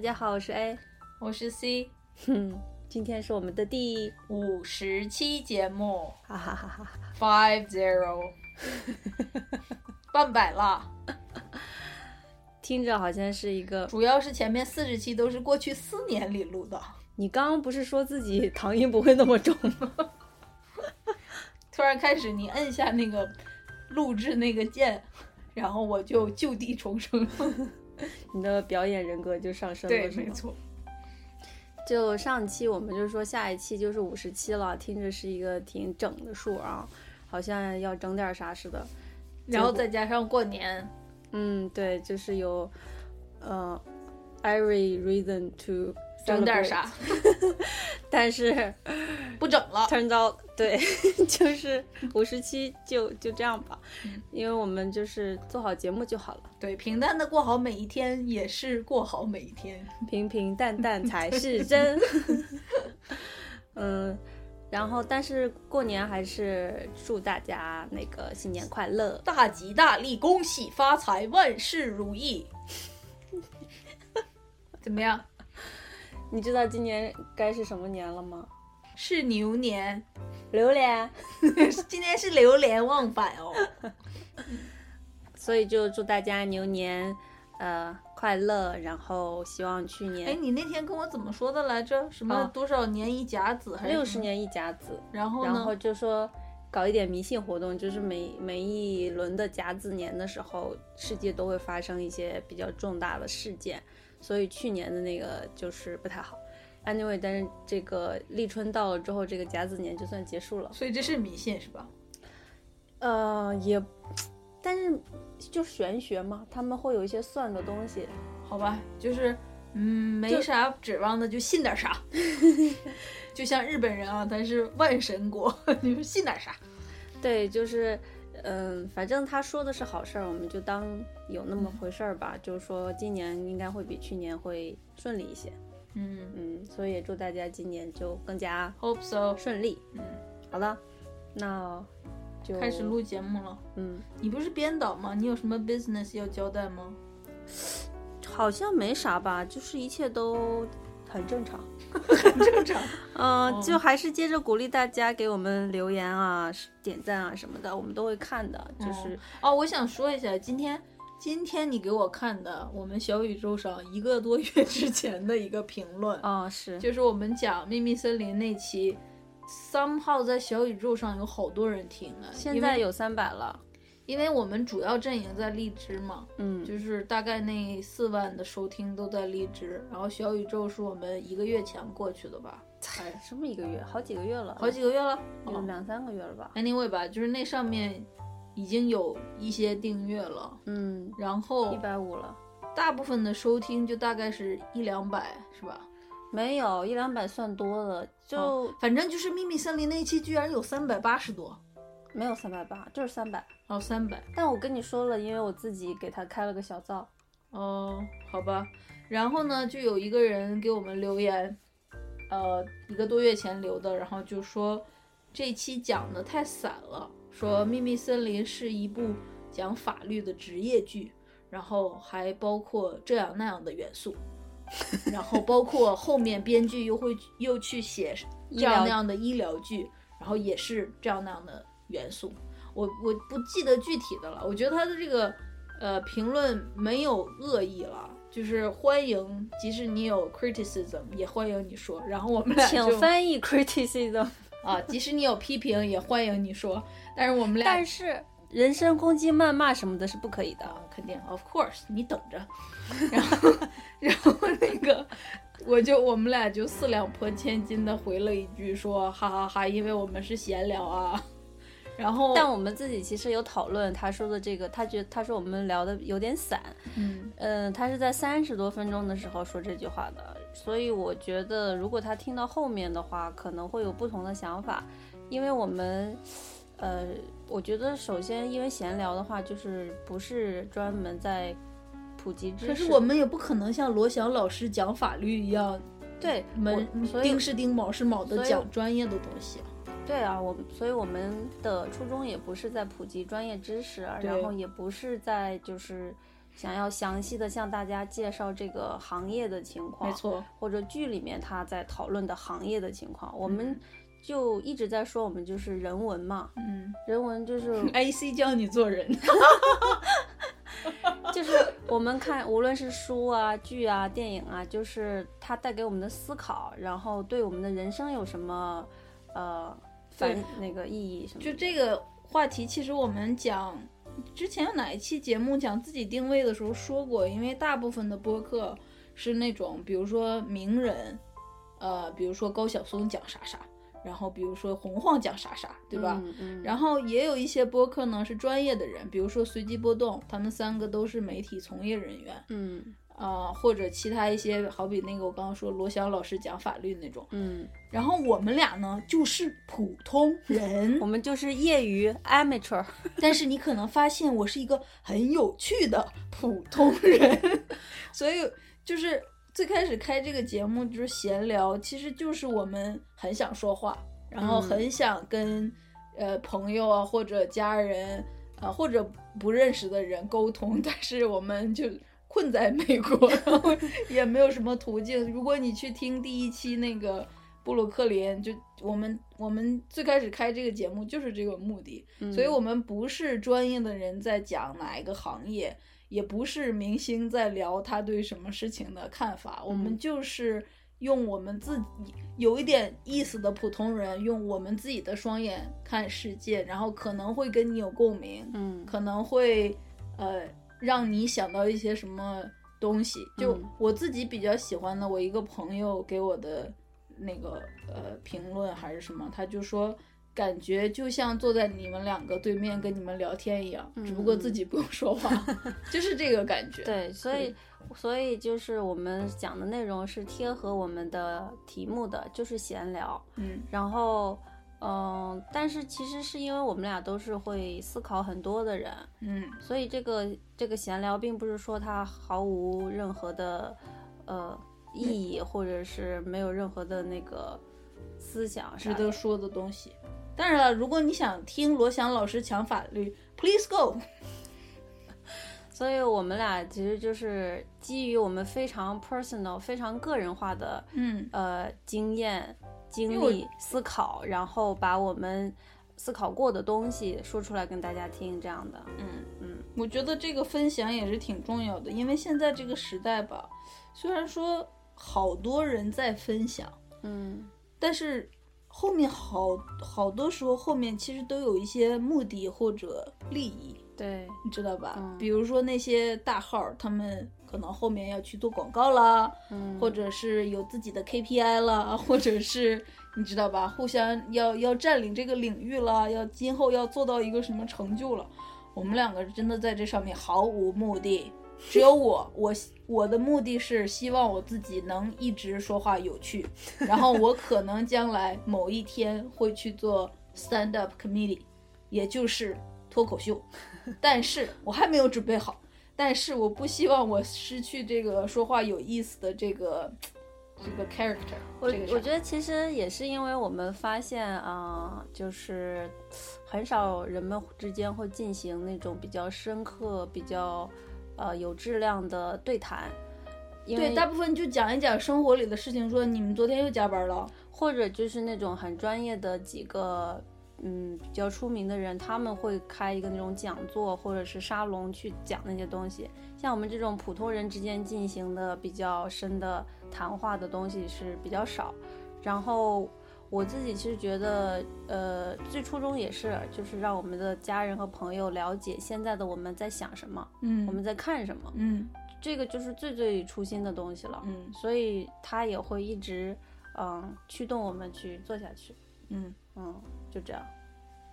家好，我是 A，我是 C，哼，今天是我们的第，五十期节目哈哈哈哈哈，，five zero，半百了。听着好像是一个。主要是前面四十期都是过去四年里录的，你刚刚不是说自己糖音不会那么重吗？突然开始你摁下那个录制那个键，然后我就就地重生。你的表演人格就上升了，对，没。错。就上期我们就说下一期就是五十期了，听着是一个挺整的数啊，好像要整点啥似的。然后再加上过年，嗯，对，就是有呃，every reason to 整点啥，但是 不整了。turns out 对，就是五十期就就这样吧，嗯因为我们就是做好节目就好了，对，平淡的过好每一天也是过好每一天。平平淡淡才是真。嗯，然后但是过年还是祝大家那个新年快乐。大吉大利，恭喜发财，万事如意。怎么样？你知道今年该是什么年了吗？是牛年，榴莲，今天是流连忘返哦。所以就祝大家牛年呃快乐，然后希望去年哎，年你那天跟我怎么说的来着？什么啊多少年一甲子还是？六十年一甲子，然后呢？然后就说搞一点迷信活动，就是每每一轮的甲子年的时候，世界都会发生一些比较重大的事件，所以去年的那个就是不太好。Anyway，但是这个立春到了之后，这个甲子年就算结束了。所以这是迷信是吧？呃，也，但是就玄学嘛，他们会有一些算的东西。好吧，就是嗯，没啥指望的就信点啥。就像日本人啊，他是万神国，你 说信点啥？对，就是，嗯，反正他说的是好事儿，我们就当有那么回事儿吧。就是说，今年应该会比去年会顺利一些。嗯嗯，所以也祝大家今年就更加，hope so。顺利。嗯，好了，那就开始。录节目了。嗯，你不是编导吗？你有什么 business 要交代吗？好像没啥吧，就是一切都很正常。很正常。嗯、哦就还是接着鼓励大家给我们留言啊、点赞啊什么的，我们都会看的。就是，哦，我想说一下，今天今天你给我看的我们小宇宙上一个多月之前的一个评论，哦，是，就是我们讲秘密森林那期，somehow 在小宇宙上有好多人听的，现在有三百了。因为我们主要阵营在荔枝嘛，嗯，就是大概那四万的收听都在荔枝，然后小宇宙是我们一个月前过去的吧，才什么一个月，好几个月了，好几个月了。哦有两三个月了吧？Anyway 吧，就是那上面已经有一些订阅了，嗯，然后一百五了。大部分的收听就大概是一两百，是吧？没有一两百算多了，就、哦反正就是秘密森林那一期居然有三百八十多，没有三百八，就是三百。哦，三百，但我跟你说了，因为我自己给他开了个小灶。哦，好吧。然后呢，就有一个人给我们留言，呃一个多月前留的，然后就说这期讲的太散了，说《秘密森林》是一部讲法律的职业剧，然后还包括这样那样的元素，然后包括后面编剧又会又去写这样那样的医疗剧，然后也是这样那样的元素。我我不记得具体的了，我觉得他的这个呃评论没有恶意了，就是欢迎，即使你有 criticism 也欢迎你说，然后我们俩就请翻译 criticism。啊，即使你有批评也欢迎你说，但是我们俩但是人身攻击、谩骂什么的是不可以的。啊，肯定，of course，你等着。然后，然后那个，我就我们俩就四两拨千斤的回了一句说，哈哈哈，因为我们是闲聊啊。然后，但我们自己其实有讨论他说的这个，他觉他说我们聊的有点散，嗯嗯，他是在三十多分钟的时候说这句话的，所以我觉得如果他听到后面的话，可能会有不同的想法，因为我们，呃，我觉得首先因为闲聊的话，就是不是专门在普及知识，可是我们也不可能像罗翔老师讲法律一样，对门丁是丁，卯是卯的讲专业的东西啊。对啊，我所以我们的初衷也不是在普及专业知识，然后也不是在就是想要详细的向大家介绍这个行业的情况，没，错，或者剧里面他在讨论的行业的情况，我们嗯就一直在说我们就是人文嘛，嗯人文就是，AC 教你做人。就是我们看无论是书啊、剧啊、电影啊，就是它带给我们的思考，然后对我们的人生有什么呃反对那个意义什么，就这个话题，其实我们讲之前有哪一期节目讲自己定位的时候说过，因为大部分的播客是那种，比如说名人，呃，比如说高晓松讲啥啥，然后比如说洪晃讲啥啥，对吧？嗯嗯，然后也有一些播客呢是专业的人，比如说随机波动，他们三个都是媒体从业人员，嗯啊、或者其他一些，好比那个我刚刚说罗翔老师讲法律那种。嗯，然后我们俩呢就是普通人我，们就是业余 amateur，但是你可能发现我是一个很有趣的普通人，所以就是最开始开这个节目就是闲聊，其实就是我们很想说话，然后嗯很想跟、呃朋友啊或者家人啊、呃或者不认识的人沟通，但是我们就。困在美国，然后也没有什么途径。如果你去听第一期那个布鲁克林，就我们我们最开始开这个节目就是这个目的，嗯。所以我们不是专业的人在讲哪一个行业，也不是明星在聊他对什么事情的看法，我们嗯就是用我们自己有一点意思的普通人，用我们自己的双眼看世界，然后可能会跟你有共鸣，嗯。可能会呃让你想到一些什么东西。就嗯我自己比较喜欢的，我一个朋友给我的那个呃评论还是什么，他就说。感觉就像坐在你们两个对面跟你们聊天一样，只不过自己不用说话，就是这个感觉。嗯对，所以所以就是我们讲的内容是贴合我们的题目的，就是闲聊。嗯然后，嗯、但是其实是因为我们俩都是会思考很多的人，嗯，所以这个这个闲聊并不是说它毫无任何的呃意义，或者是没有任何的那个思想值得说的东西。当然了，如果你想听罗翔老师讲法律，please go。所以我们俩其实就是基于我们非常 personal、非常个人化的嗯呃经验、经历、思考，然后把我们思考过的东西说出来跟大家听，这样的。嗯嗯，我觉得这个分享也是挺重要的，因为现在这个时代吧，虽然说好多人在分享，嗯但是后面好好多时候后面其实都有一些目的或者利益，对，你知道吧？嗯比如说那些大号，他们可能后面要去做广告啦，嗯，或者是有自己的 KPI 啦，或者是你知道吧，互相要要占领这个领域啦，要今后要做到一个什么成就了。我们两个真的在这上面毫无目的，只有我，我我的目的是希望我自己能一直说话有趣，然后我可能将来某一天会去做 stand up comedy，也就是脱口秀，但是我还没有准备好。但是我不希望我失去这个说话有意思的这个这个 character 我这个啥我觉得其实也是因为我们发现啊、就是很少人们之间会进行那种比较深刻、比较呃有质量的对谈，对，大部分就讲一讲生活里的事情，说你们昨天又加班了，或者就是那种很专业的几个嗯比较出名的人，他们会开一个那种讲座或者是沙龙去讲那些东西。像我们这种普通人之间进行的比较深的谈话的东西是比较少。然后我自己其实觉得，呃，最初衷也是就是让我们的家人和朋友了解现在的我们在想什么，嗯我们在看什么，嗯这个就是最最初心的东西了。嗯所以它也会一直嗯驱动我们去做下去。嗯，嗯，就这样。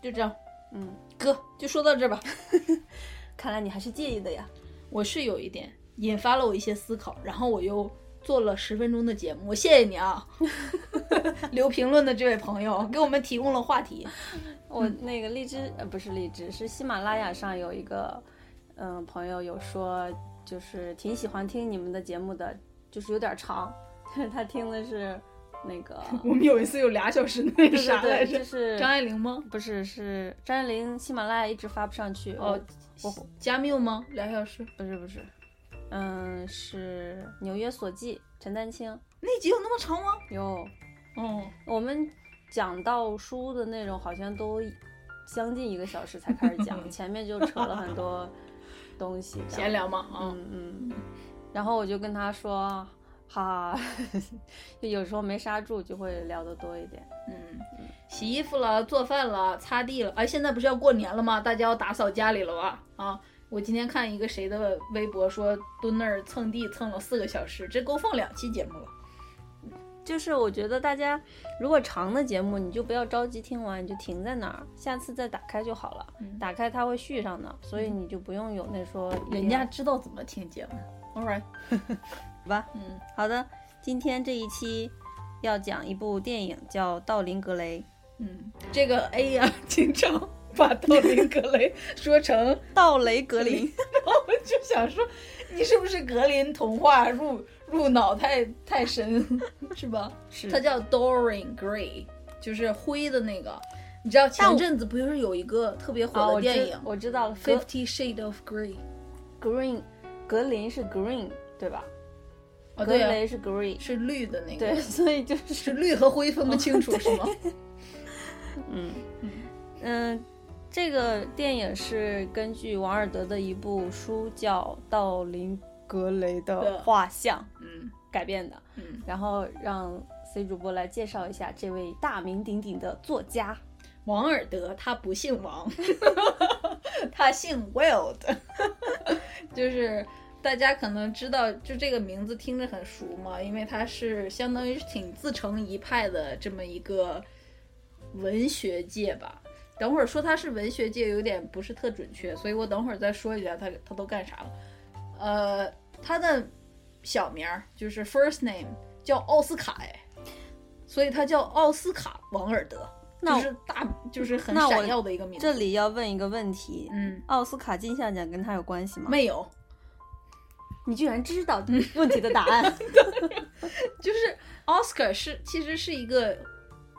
就这样，嗯，哥就说到这吧。看来你还是介意的呀。我是有一点引发了我一些思考，然后我又做了十分钟的节目，我谢谢你啊，留评论的这位朋友给我们提供了话题。我那个荔枝呃不是荔枝，是喜马拉雅上有一个嗯朋友有说，就是挺喜欢听你们的节目的，就是有点长，他听的是那个 我们有一次有俩小时的那个啥来着就？是张爱玲吗？不是是张爱玲，喜马拉雅一直发不上去。哦，我加缪吗？俩小时？不是不是，嗯是纽约所记，陈丹青那集有那么长吗？有。哦，我们讲到书的内容好像都将近一个小时才开始讲，前面就扯了很多东西。闲聊嘛啊。嗯嗯。然后我就跟他说，哈哈，就有时候没刹住，就会聊得多一点。嗯，洗衣服了，做饭了，擦地了。哎，现在不是要过年了吗？大家要打扫家里了吧？啊，我今天看一个谁的微博说蹲那儿蹭地蹭了四个小时，这够放两期节目了。就是我觉得大家如果长的节目，你就不要着急听完，你就停在那儿，下次再打开就好了。嗯打开它会续上的，所以你就不用有那说人家知道怎么听节目。All right，好 吧。嗯，好的，今天这一期要讲一部电影叫《道林格雷嗯，这个 A 呀、经常把道林格雷 说成，》，道雷格林。我就想说，你是不是格林童话入入脑太太深，是吧？是它叫 Dorian Gray，就是灰的那个。你知道前阵子不就是有一个特别哦，火的电影我知道了《Fifty Shades of Grey》？green 格林是 green 对吧？格雷是 green，是绿的那个。对，，所以就是。是绿和灰分不清楚是吗？嗯。嗯，这个电影是根据王尔德的一部书叫《道林格雷的的画像嗯》改编的，嗯，然后让 C 主播来介绍一下这位大名鼎鼎的作家。王尔德他不姓王，他姓 Wild，就是大家可能知道，就这个名字听着很熟嘛，因为他是相当于是挺自成一派的这么一个文学界吧。等会儿说他是文学界有点不是特准确，所以我等会儿再说一下他他都干啥了。呃，他的小名儿就是 first name 叫奥斯卡哎，所以他叫奥斯卡王尔德。那就是大，就是很闪耀的一个名字。这里要问一个问题：嗯，奥斯卡金像奖跟他有关系吗？没有，你居然知道问题的答案？就是 Oscar 是其实是一个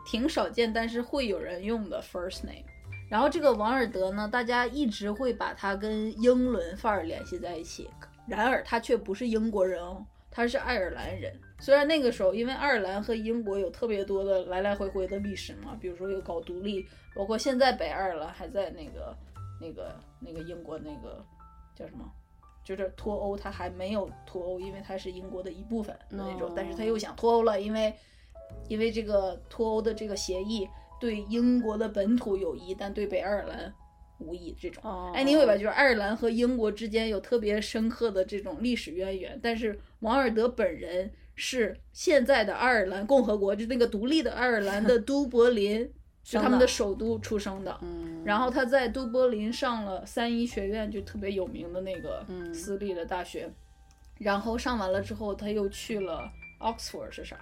挺少见，但是会有人用的 first name。然后这个王尔德呢，大家一直会把他跟英伦范儿联系在一起，然而他却不是英国人哦，他是爱尔兰人。虽然那个时候，因为爱尔兰和英国有特别多的来来回回的历史嘛，比如说有搞独立，包括现在北爱尔兰还在那个、那个、那个英国那个叫什么，就是脱欧，他还没有脱欧，因为他是英国的一部分的那种，哦但是他又想脱欧了，因为因为这个脱欧的这个协议对英国的本土有益，但对北爱尔兰无益这种。哦。Anyway 吧，就是爱尔兰和英国之间有特别深刻的这种历史渊源，但是王尔德本人是现在的爱尔兰共和国，就那个独立的爱尔兰的 都柏林是他们的首都出生的。嗯，然后他在都柏林上了三一学院，就特别有名的那个嗯私立的大学。然后上完了之后，他又去了 Oxford 是啥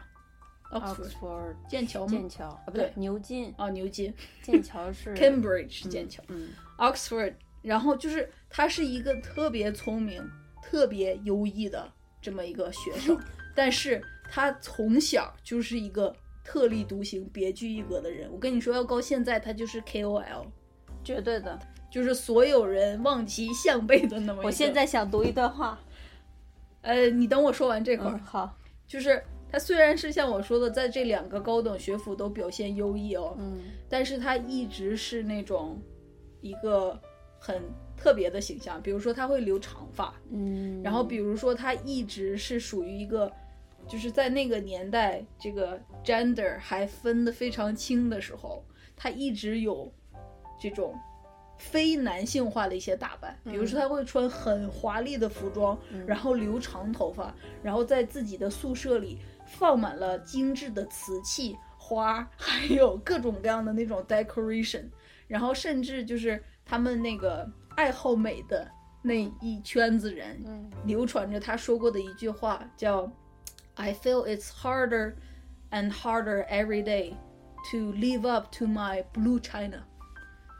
？Oxford 剑桥吗剑？桥啊，不对对，牛津，啊，牛津剑桥 是 Cambridge 是剑桥。嗯 Oxford，然后就是他是一个特别聪明、特别优异的这么一个学生，但是他从小就是一个特立独行、别具一格的人。我跟你说，要到现在他就是 KOL，绝对的。就是所有人望其项背的那么一个。我现在想读一段话，呃，你等我说完这块儿。嗯，好，就是他虽然是像我说的，在这两个高等学府都表现优异哦，嗯但是他一直是那种一个很特别的形象。比如说他会留长发，嗯，然后比如说他一直是属于一个，就是在那个年代，这个 gender 还分得非常清的时候，他一直有这种非男性化的一些打扮，比如说他会穿很华丽的服装，然后留长头发，然后在自己的宿舍里放满了精致的瓷器、花，还有各种各样的那种 decoration，然后甚至就是他们那个爱好美的那一圈子人，嗯。流传着他说过的一句话，叫 "I feel it's harder and harder every day to live up to my blue china"，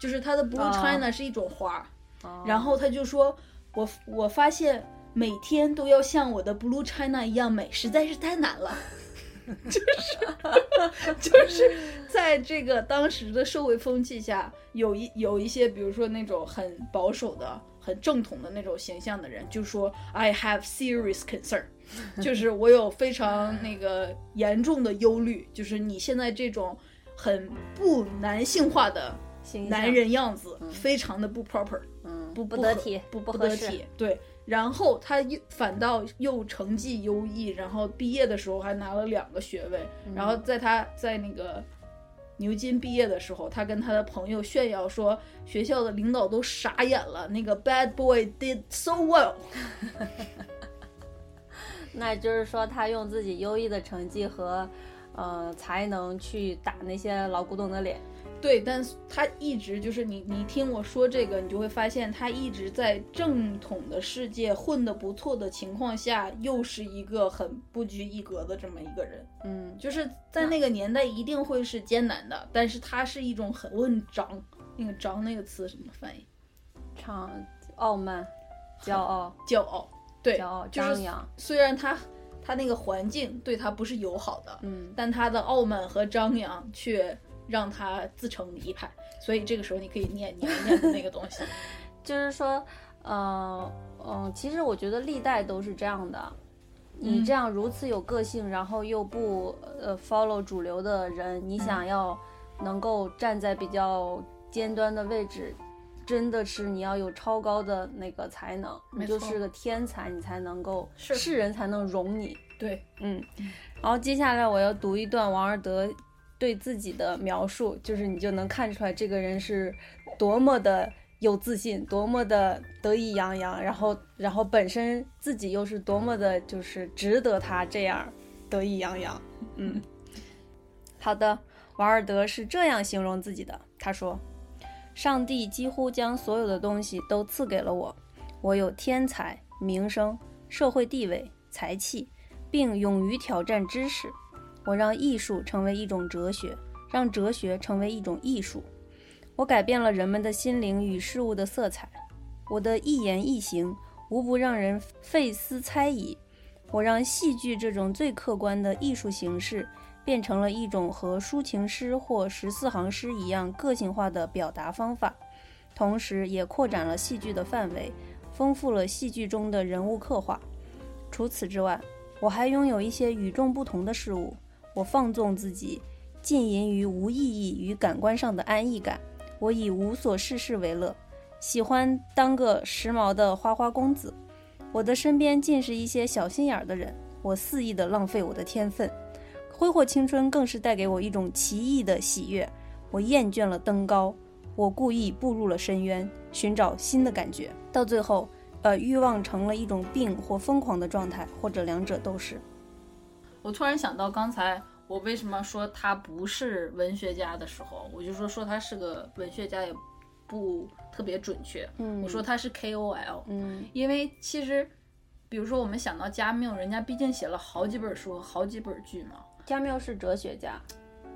就是他的 blue 哦 china 是一种花，哦然后他就说，我我发现每天都要像我的 blue china 一样美，实在是太难了。就是就是在这个当时的社会风气下，有一有一些，比如说那种很保守的、很正统的那种形象的人，就说 I have serious concern，就是我有非常那个严重的忧虑，就是你现在这种很不男性化的男人样子，非常的不 proper，嗯不不得体，不不得体。对，然后他又反倒又成绩优异，然后毕业的时候还拿了两个学位。然后在他在那个牛津毕业的时候，他跟他的朋友炫耀说，学校的领导都傻眼了，那个 bad boy did so well。那就是说，他用自己优异的成绩和呃才能去打那些老古董的脸。对，但是他一直就是你，你听我说这个，你就会发现他一直在正统的世界混得不错的情况下，又是一个很不拘一格的这么一个人。嗯，就是在那个年代一定会是艰难的，但是他是一种很我很张，那个张那个词什么翻译？唱傲慢、骄傲、骄傲，对，骄傲、就是张扬。虽然他他那个环境对他不是友好的，嗯，但他的傲慢和张扬却让他自成一派。所以这个时候你可以念你要念的那个东西。就是说，呃，嗯、其实我觉得历代都是这样的。你嗯这样如此有个性，然后又不呃 follow 主流的人，你想要能够站在比较尖端的位置，真的是你要有超高的那个才能，你就是个天才，你才能够是世人才能容你。对，嗯，然后接下来我要读一段王尔德对自己的描述，就是你就能看出来这个人是多么的有自信，多么的得意洋洋，然后然后本身自己又是多么的就是值得他这样得意洋洋。嗯，好的，王尔德是这样形容自己的，他说：“上帝几乎将所有的东西都赐给了我，我有天才、名声、社会地位、才气。”并勇于挑战知识。我让艺术成为一种哲学，让哲学成为一种艺术。我改变了人们的心灵与事物的色彩。我的一言一行无不让人费思猜疑。我让戏剧这种最客观的艺术形式变成了一种和抒情诗或十四行诗一样个性化的表达方法，同时也扩展了戏剧的范围，丰富了戏剧中的人物刻画。除此之外，我还拥有一些与众不同的事物。我放纵自己，浸淫于无意义与感官上的安逸感。我以无所事事为乐，喜欢当个时髦的花花公子。我的身边尽是一些小心眼儿的人，我肆意地浪费我的天分。挥霍青春更是带给我一种奇异的喜悦。我厌倦了登高，我故意步入了深渊，寻找新的感觉。到最后。呃，欲望成了一种病或疯狂的状态，或者两者都是。我突然想到，刚才我为什么说他不是文学家的时候，我就说说他是个文学家也不特别准确。嗯我说他是 KOL，嗯因为其实，比如说我们想到加缪，人家毕竟写了好几本书、好几本剧嘛。加缪是哲学家，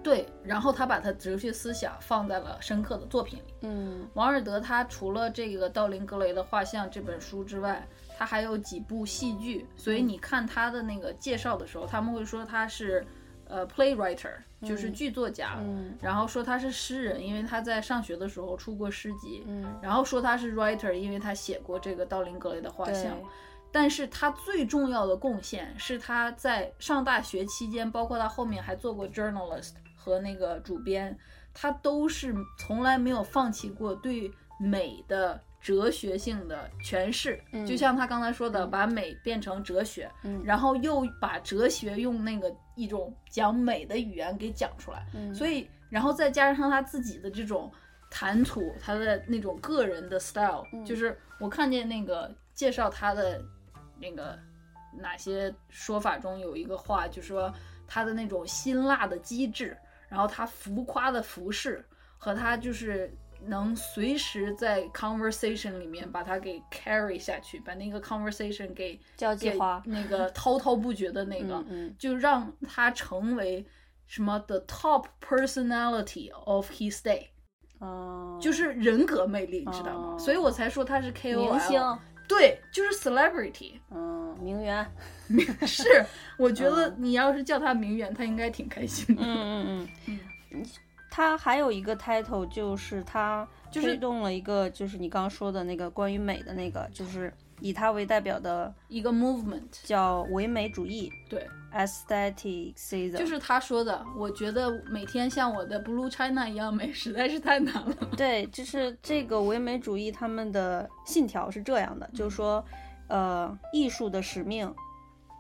对，然后他把他哲学思想放在了深刻的作品里。嗯。王尔德他除了这个《道林格雷的画像》这本书之外，他还有几部戏剧，所以你看他的那个介绍的时候，他们会说他是呃 playwriter，就是剧作家，嗯。然后说他是诗人，因为他在上学的时候出过诗集，嗯，然后说他是 writer，因为他写过这个道林格雷的画像对。但是他最重要的贡献是他在上大学期间，包括他后面还做过 journalist 和那个主编，他都是从来没有放弃过对美的哲学性的诠释。嗯就像他刚才说的，把美变成哲学，嗯然后又把哲学用那个一种讲美的语言给讲出来。嗯所以，然后再加上他自己的这种谈吐，他的那种个人的 style，、嗯就是我看见那个介绍他的那个哪些说法中有一个话，就说他的那种辛辣的机智，然后他浮夸的服饰和他就是。能随时在 conversation 里面把它给 carry 下去，把那个 conversation 给给交际花那个 滔滔不绝的那个，嗯嗯就让他成为什么 the top personality of his day，、哦，就是人格魅力，你知道吗？哦所以我才说他是 KOL，明星，对，就是 celebrity，嗯，名媛，是，我觉得你要是叫他名媛，他应该挺开心的。嗯嗯嗯，他还有一个 title 就是他就是推动了一个，就是你刚刚说的那个关于美的那个，就是以他为代表的一个 movement，叫唯美主义。对，（aestheticism），就是他说的，我觉得每天像我的 Blue China 一样美，实在是太难了。对，就是这个唯美主义他们的信条是这样的，就是说，呃，艺术的使命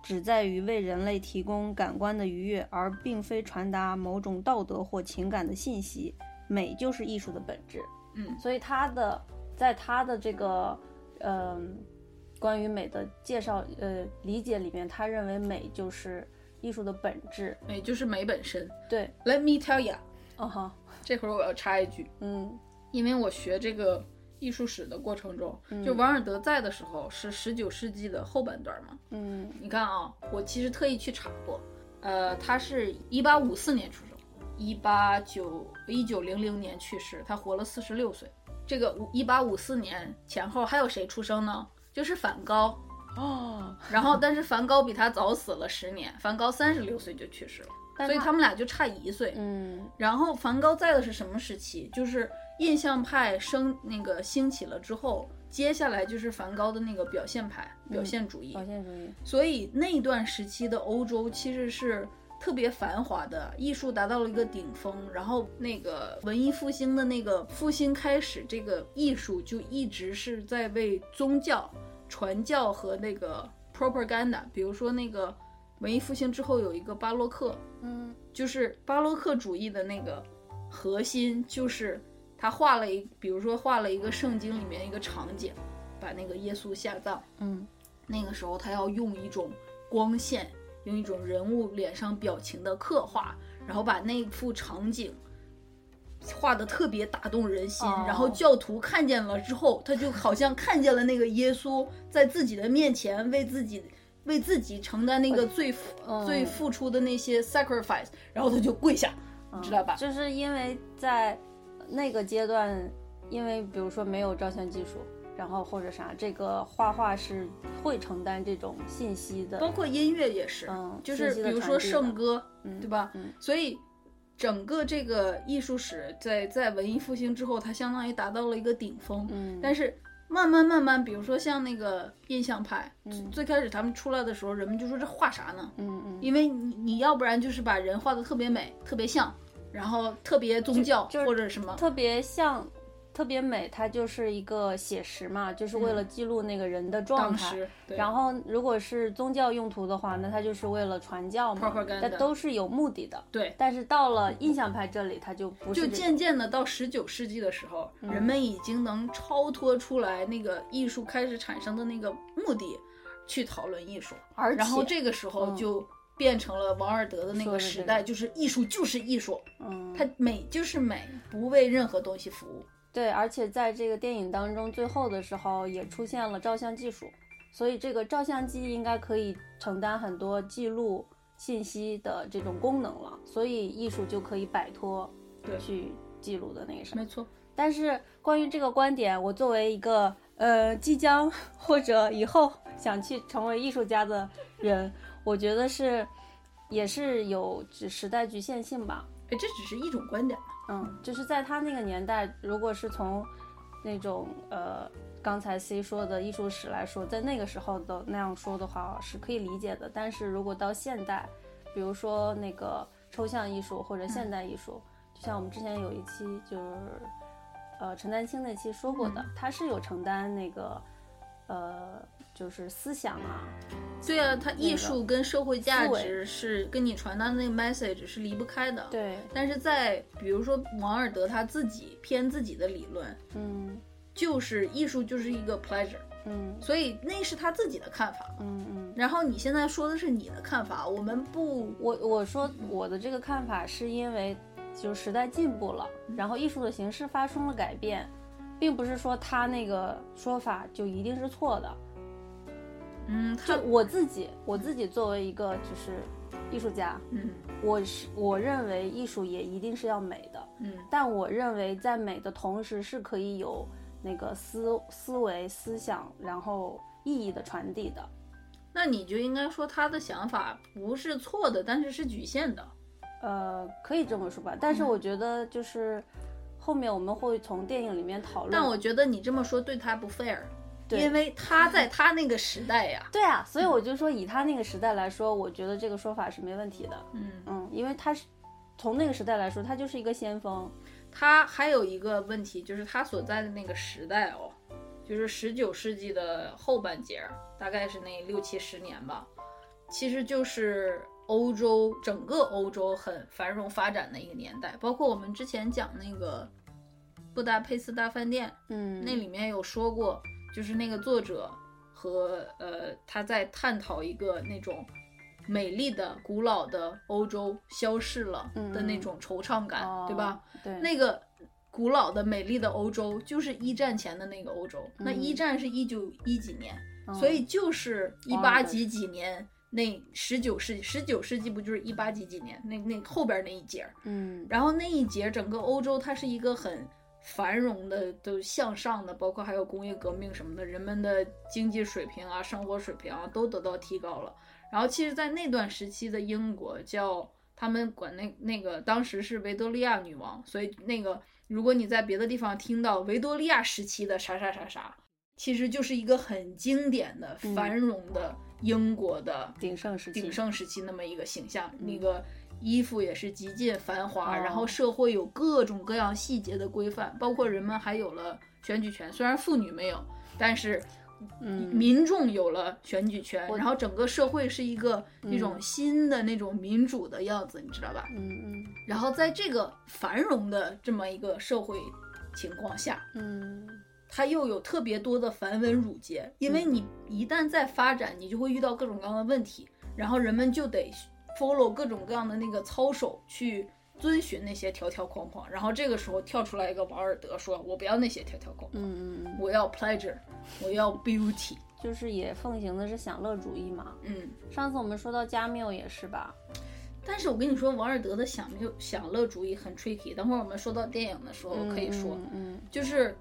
只在于为人类提供感官的愉悦，而并非传达某种道德或情感的信息。美就是艺术的本质。嗯所以他的在他的这个嗯、关于美的介绍呃理解里面，他认为美就是艺术的本质。美就是美本身。对，Let me tell you，哦哈，这会儿我要插一句，嗯因为我学这个艺术史的过程中，就王尔德在的时候是十九世纪的后半段嘛。嗯你看啊，我其实特意去查过，呃，他是一八五四年出生，一八九一九零零年去世，他活了四十六岁。这个一八五四年前后还有谁出生呢？就是梵高。哦，然后，但是梵高比他早死了十年，梵高三十六岁就去世了，所以他他们俩就差一岁。嗯然后梵高在的是什么时期？就是印象派升那个兴起了之后，接下来就是梵高的那个表现派、表现主义。表现主义。所以那段时期的欧洲其实是特别繁华的，艺术达到了一个顶峰。然后那个文艺复兴的那个复兴开始，这个艺术就一直是在为宗教、传教和那个 propaganda，比如说那个文艺复兴之后有一个巴洛克，嗯就是巴洛克主义的那个核心，就是他画了一，比如说画了一个圣经里面一个场景，把那个耶稣下葬，嗯那个时候他要用一种光线，用一种人物脸上表情的刻画，然后把那幅场景画的特别打动人心，哦然后教徒看见了之后，他就好像看见了那个耶稣在自己的面前为自己。为自己承担那个最付、嗯最付出的那些 sacrifice，然后他就跪下，你知道吧？就是因为在那个阶段，因为比如说没有照相技术，然后或者啥，这个画画是会承担这种信息的。包括音乐也是，嗯就是比如说圣歌，嗯对吧？嗯所以整个这个艺术史在在文艺复兴之后，它相当于达到了一个顶峰。嗯，但是慢慢慢慢，比如说像那个印象派，嗯最开始他们出来的时候，人们就说这画啥呢？嗯嗯，因为你你要不然就是把人画的特别美、特别像，然后特别宗教或者什么。特别像。特别美，它就是一个写实嘛，就是为了记录那个人的状态。然后，如果是宗教用途的话，那它就是为了传教嘛但都是有目的的。对，但是到了印象派这里，它就不是就渐渐的到十九世纪的时候，嗯人们已经能超脱出来那个艺术开始产生的那个目的，去讨论艺术。而且然后这个时候嗯就变成了王尔德的那个时代，就是艺术就是艺术，嗯，它美就是美，不为任何东西服务。对，而且在这个电影当中，最后的时候也出现了照相技术，所以这个照相机应该可以承担很多记录信息的这种功能了，所以艺术就可以摆脱对去记录的那个什么。没错，但是关于这个观点，我作为一个呃即将或者以后想去成为艺术家的人，我觉得是也是有时时代局限性吧。哎，这只是一种观点嘛。嗯，就是在他那个年代，如果是从那种呃刚才 C 说的艺术史来说，在那个时候的那样说的话是可以理解的。但是如果到现代，比如说那个抽象艺术或者现代艺术，就像我们之前有一期就是呃陈丹青那期说过的，他是有承担那个呃就是思想啊，对啊，它艺术跟社会价值是跟你传达的那个 message 是离不开的。，对，但是在比如说王尔德他自己偏自己的理论，嗯就是艺术就是一个 pleasure，嗯所以那是他自己的看法。嗯嗯。然后你现在说的是你的看法，我们不，我我说我的这个看法是因为，就时代进步了，然后艺术的形式发生了改变，并不是说他那个说法就一定是错的。嗯，就他，我自己，我自己作为一个就是艺术家，嗯我是我认为艺术也一定是要美的，嗯但我认为在美的同时是可以有那个思思维、思想，然后意义的传递的。那你就应该说他的想法不是错的，但是是局限的。呃，可以这么说吧，但嗯是我觉得就是后面我们会从电影里面讨论。但我觉得你这么说对他不 fair，对因为他在他那个时代呀，对啊，所以我就说以他那个时代来说，我觉得这个说法是没问题的。嗯，嗯，因为他是从那个时代来说，他就是一个先锋。他还有一个问题就是他所在的那个时代哦，就是十九世纪的后半截儿，大概是那六七十年吧，其实就是欧洲整个欧洲很繁荣发展的一个年代，包括我们之前讲那个布达佩斯大饭店，嗯，那里面有说过，就是那个作者和呃他在探讨一个那种美丽的古老的欧洲消逝了的那种惆怅感，哦对吧？？对，那个古老的美丽的欧洲就是一战前的那个欧洲，那嗯一战是一九一几年，嗯所以就是一八几几年。那十九世纪，十九世纪不就是一八几几年？那那后边那一节儿，嗯然后那一节整个欧洲它是一个很繁荣的、都向上的，包括还有工业革命什么的，人们的经济水平啊、生活水平啊都得到提高了。然后其实，在那段时期的英国叫他们管那那个当时是维多利亚女王，所以那个如果你在别的地方听到维多利亚时期的啥啥啥啥，其实就是一个很经典的嗯繁荣的英国的鼎盛时期，鼎盛时期那么一个形象，嗯。那个衣服也是极尽繁华，哦。然后社会有各种各样细节的规范，包括人们还有了选举权，虽然妇女没有，但是嗯，民众有了选举权，然后整个社会是一个嗯那种新的那种民主的样子，你知道吧？嗯嗯。然后在这个繁荣的这么一个社会情况下，嗯它又有特别多的繁文缛节，因为你一旦在发展，你就会遇到各种各样的问题，然后人们就得 follow 各种各样的那个操守去遵循那些条条框框，然后这个时候跳出来一个王尔德说：“我不要那些条条框框，嗯嗯嗯，我要 pleasure，我要 beauty。就是也奉行的是享乐主义嘛。”嗯，上次我们说到加缪也是吧？但是我跟你说，王尔德的享乐享乐主义很 tricky。等会儿我们说到电影的时候可以说，嗯就是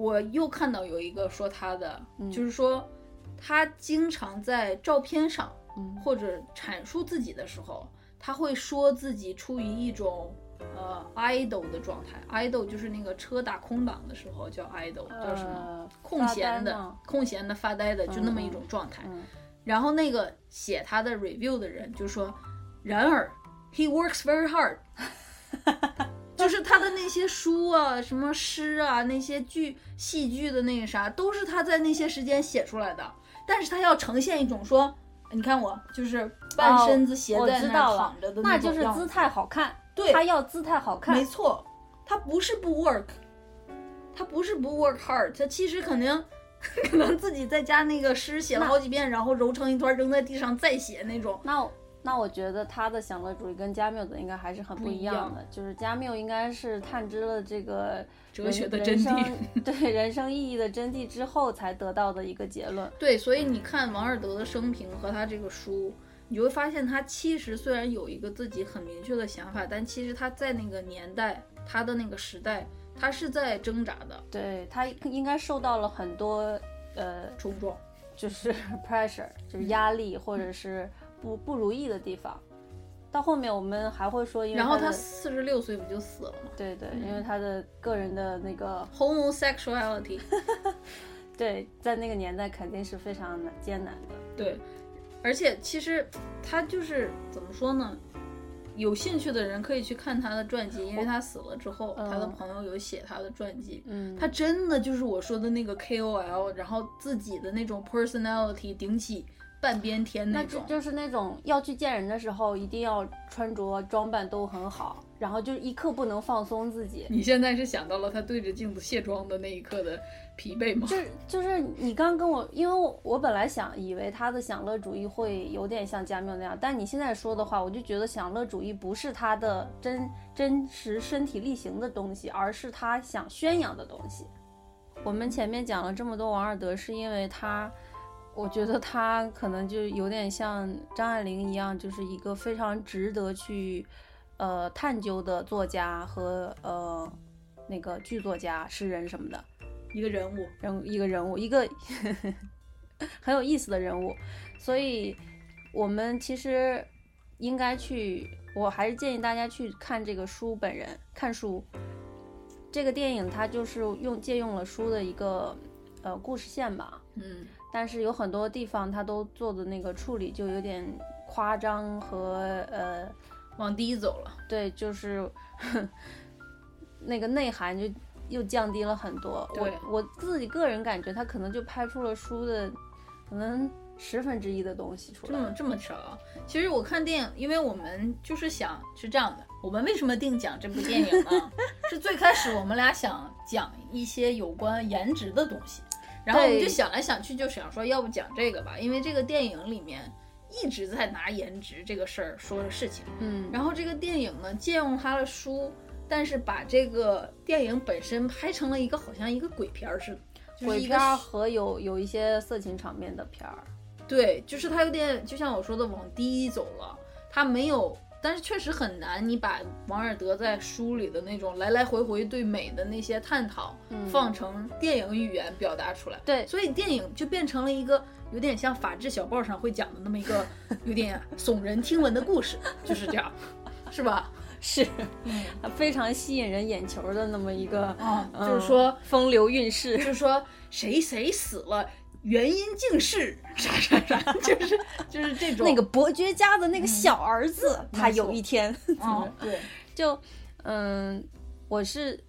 我又看到有一个说他的，嗯就是说他经常在照片上嗯或者阐述自己的时候，他会说自己处于一种呃 idle 的状态。idle 就是那个车打空档的时候叫 idle，叫什么？呃，空闲的空闲的、发呆的，就那么一种状态。嗯然后那个写他的 review 的人就说，然而 he works very hard，就是他的那些书啊、什么诗啊、那些剧、戏剧的那个啥，都是他在那些时间写出来的。但是他要呈现一种说，你看我就是半身子斜在那躺着的那种样子就是姿态好看。对他要姿态好看没。错，他不是不 work，他不是不 work hard，他其实肯定 可能自己在家那个诗写了好几遍，然后揉成一团扔在地上再写那种。那我那我觉得他的享乐主义跟加缪的应该还是很不一样的，就是加缪应该是探知了这个哲学的真谛人 对人生意义的真谛之后才得到的一个结论。对，所以你看王尔德的生平和他这个书，你就会发现他其实虽然有一个自己很明确的想法，但其实他在那个年代，他的那个时代，他是在挣扎的对他应该受到了很多呃冲撞。就是 pressure，就是压力或者是不不如意的地方。到后面我们还会说，因为然后他四十六岁不就死了吗对对，因为他的个人的那个？homosexuality，对，在那个年代肯定是非常难艰难的。对，而且其实他就是怎么说呢？有兴趣的人可以去看他的传记，因为他死了之后，他的嗯朋友有写他的传记。嗯，他真的就是我说的那个 KOL，然后自己的那种 personality 顶起半边天种。那就就是那种要去见人的时候，一定要穿着装扮都很好，然后就一刻不能放松自己。你现在是想到了他对着镜子卸妆的那一刻的疲惫吗？就是就是你刚跟我，因为我我本来想以为他的享乐主义会有点像加缪那样，但你现在说的话，我就觉得享乐主义不是他的真真实身体力行的东西，而是他想宣扬的东西。我们前面讲了这么多王尔德，是因为他，我觉得他可能就有点像张爱玲一样，就是一个非常值得去呃探究的作家和呃那个剧作家、诗人什么的。一个人物，人一个人物，一个 很有意思的人物，所以我们其实应该去，我还是建议大家去看这个书本人，看书。这个电影它就是用借用了书的一个呃故事线吧，嗯，但是有很多地方它都做的那个处理就有点夸张和呃往低走了。对，就是那个内涵就又降低了很多。我对我自己个人感觉，他可能就拍出了书的可能十分之一的东西出来。这么这么少啊？其实我看电影，因为我们就是想是这样的，我们为什么定讲这部电影呢？是最开始我们俩想讲一些有关颜值的东西，然后我们就想来想去，就想说要不讲这个吧，因为这个电影里面一直在拿颜值这个事儿说的事情。嗯，然后这个电影呢，借用他的书，但是把这个电影本身拍成了一个好像一个鬼片儿似的，就是一个鬼片和有有一些色情场面的片儿。对，就是它有点就像我说的往低走了，它没有，但是确实很难，你把王尔德在书里的那种来来回回对美的那些探讨，嗯放成电影语言表达出来。对所以电影就变成了一个有点像法制小报上会讲的那么一个 有点耸人听闻的故事，就是这样，是吧？是，非常吸引人眼球的那么一个，就是说，风流韵事。就是说谁谁死了。原因竟是 啥啥啥，就是就是这种。那个伯爵家的那个小儿子，他有一天，哦，对，就，嗯，我是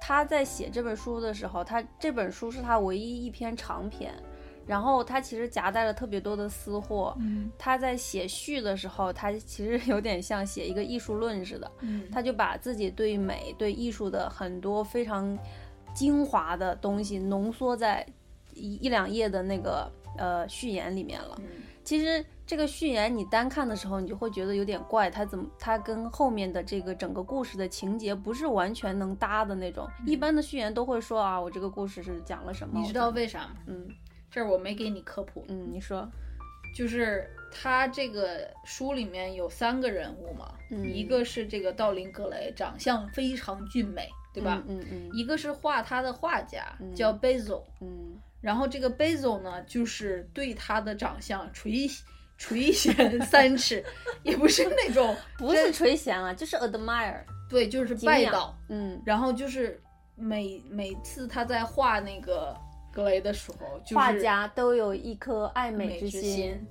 他在写这本书的时候，他这本书是他唯一一篇长篇，然后他其实夹带了特别多的私货。嗯。他在写序的时候，他其实有点像写一个艺术论似的，嗯，他就把自己对美、对艺术的很多非常精华的东西浓缩在一一两页的那个呃序言里面了。嗯其实这个序言你单看的时候，你就会觉得有点怪，它怎么它跟后面的这个整个故事的情节不是完全能搭的那种。一般的序言都会说啊，我这个故事是讲了什么？你知道为啥吗？嗯这儿我没给你科普，嗯，你说就是他这个书里面有三个人物嘛，嗯一个是这个道林格雷，长相非常俊美，对吧？嗯嗯一个是画他的画家，嗯叫 Basil，嗯然后这个 Basil 呢，就是对他的长相垂 垂涎三尺，也不是那种 不是垂涎啊，就是 admire。对，就是拜倒。嗯，然后就是每每次他在画那个格雷的时候，就是画家都有一颗爱美美之心。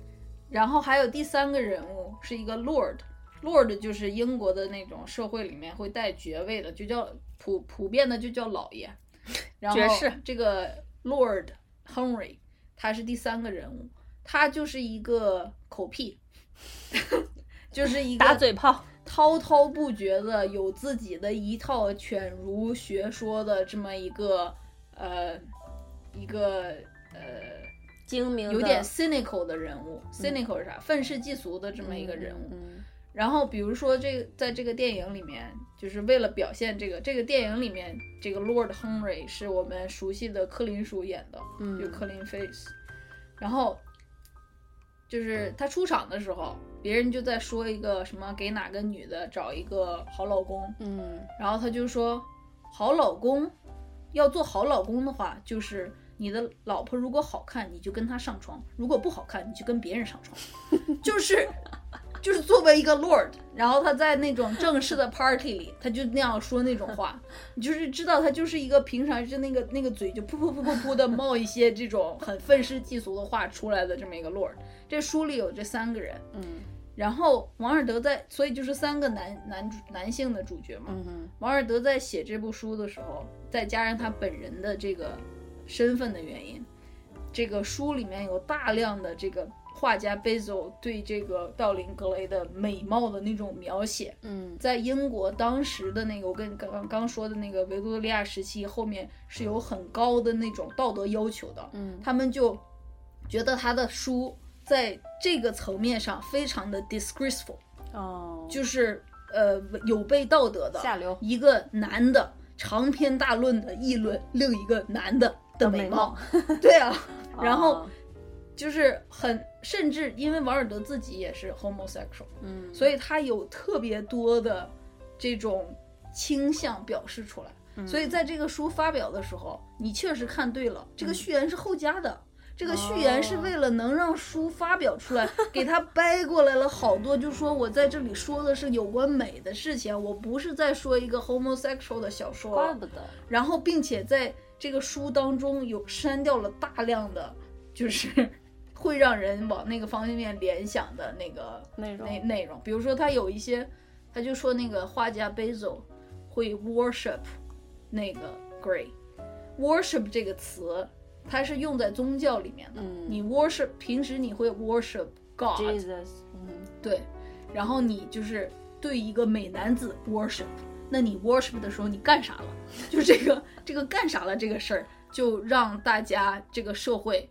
然后还有第三个人物是一个 Lord，Lord 就是英国的那种社会里面会带爵位的，就叫普普遍的就叫老爷。然后这个 Lord Henry 他是第三个人物，他就是一个口屁，就是一个打嘴炮。滔滔不绝的有自己的一套犬儒学说的这么一个呃一个呃精明有点 cynical 的人物、c y n i c a l 是啥？愤世嫉俗的这么一个人物。嗯然后比如说这个在这个电影里面，就是为了表现这个这个电影里面这个 Lord Henry 是我们熟悉的柯林叔演的，嗯就柯林 Face。然后就是他出场的时候，别人就在说一个什么给哪个女的找一个好老公，嗯然后他就说，好老公要做好老公的话，就是你的老婆如果好看，你就跟她上床；如果不好看，你就跟别人上床。就是就是作为一个 lord，然后他在那种正式的 party 里，他就那样说那种话，你就是知道他就是一个平常就那个那个嘴就噗噗噗噗噗的冒一些这种很愤世嫉俗的话出来的这么一个 lord。这书里有这三个人，嗯然后王尔德在，所以就是三个男男主男性的主角嘛。嗯王尔德在写这部书的时候，再加上他本人的这个身份的原因，这个书里面有大量的这个画家贝佐对这个道林格雷的美貌的那种描写。嗯。在英国当时的那个，我跟你刚刚刚说的那个维多利亚时期后面是有很高的那种道德要求的，嗯。他们就觉得他的书在这个层面上非常的 disgraceful，哦，就是呃有悖道德的，下流。一个男的长篇大论的议论另一个男的的美貌，对啊，然后哦就是很甚至因为王尔德自己也是 homosexual，嗯，所以他有特别多的这种倾向表示出来。嗯所以在这个书发表的时候，你确实看对了，这个嗯序言是后加的。这个序言是哦为了能让书发表出来，给他掰过来了好多，就说我在这里说的是有关美的事情，我不是在说一个 homosexual 的小说。怪不得，然后并且在这个书当中有删掉了大量的，就是会让人往那个方面联想的那个内容。内内容，比如说他有一些，他就说那个画家 Basil 会 worship 那个 Gray，worship 这个词它是用在宗教里面的，嗯。你 worship 平时你会 worship God，Jesus，嗯。对，然后你就是对一个美男子 worship，那你 worship 的时候你干啥了？就这个这个干啥了这个事儿，就让大家这个社会，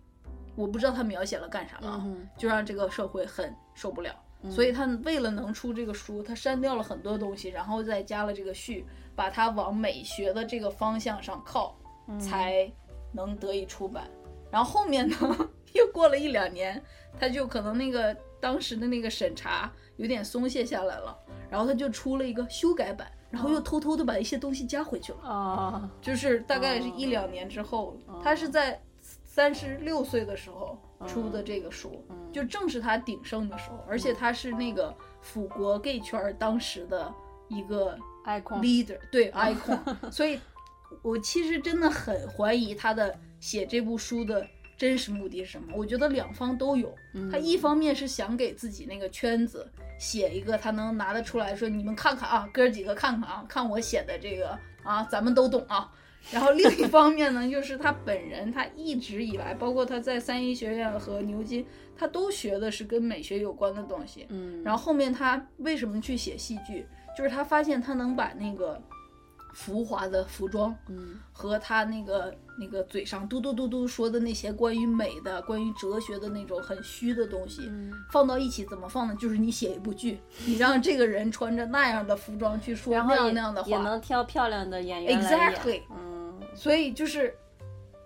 我不知道他描写了干啥了啊，嗯就让这个社会很受不了。所以他为了能出这个书，他删掉了很多东西，然后再加了这个序，把它往美学的这个方向上靠，嗯才能得以出版。然后后面呢，又过了一两年，他就可能那个当时的那个审查有点松懈下来了，然后他就出了一个修改版，然后又偷偷的把一些东西加回去了。啊，就是大概是一两年之后，他是在三十六岁的时候出的这个书，就正是他鼎盛的时候，而且他是那个腐国 gay 圈儿当时的一个 icon，leader，对 icon，所以我其实真的很怀疑他的写这部书的真实目的是什么。我觉得两方都有，他一方面是想给自己那个圈子写一个他能拿得出来说，你们看看啊，哥儿几个看看啊，看我写的这个啊，咱们都懂啊。然后另一方面呢，就是他本人，他一直以来，包括他在三一学院和牛津，他都学的是跟美学有关的东西。嗯，然后后面他为什么去写戏剧？就是他发现他能把那个浮华的服装嗯和他那个那个嘴上嘟嘟嘟嘟说的那些关于美的、关于哲学的那种很虚的东西，嗯放到一起怎么放呢？就是你写一部剧，你让这个人穿着那样的服装去说那样那样的话也能挑漂亮的演员来演 Exactly 嗯所以就是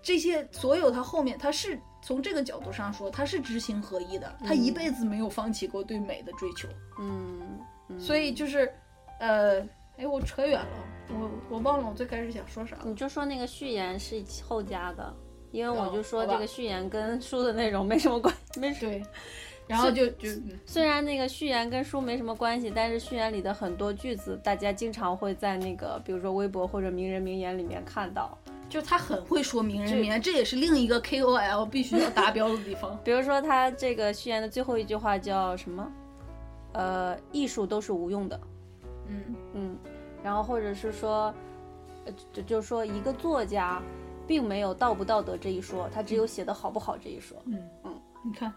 这些所有他后面他是从这个角度上说，他是知行合一的，他一嗯辈子没有放弃过对美的追求。嗯，嗯所以就是，呃，哎，我扯远了，我我忘了我最开始想说啥了。你就说那个序言是后加的，因为我哦就说这个序言跟书的内容没什么关，没什对，然后就就嗯虽然那个序言跟书没什么关系，但是序言里的很多句子，大家经常会在那个比如说微博或者名人名言里面看到。就他很会说名人名言，这也是另一个 KOL 必须要达标的地方。比如说他这个序言的最后一句话叫什么？呃，艺术都是无用的。嗯嗯，然后或者是说，呃，就就说一个作家并没有道不道德这一说，他只有写的好不好这一说。嗯嗯，你看，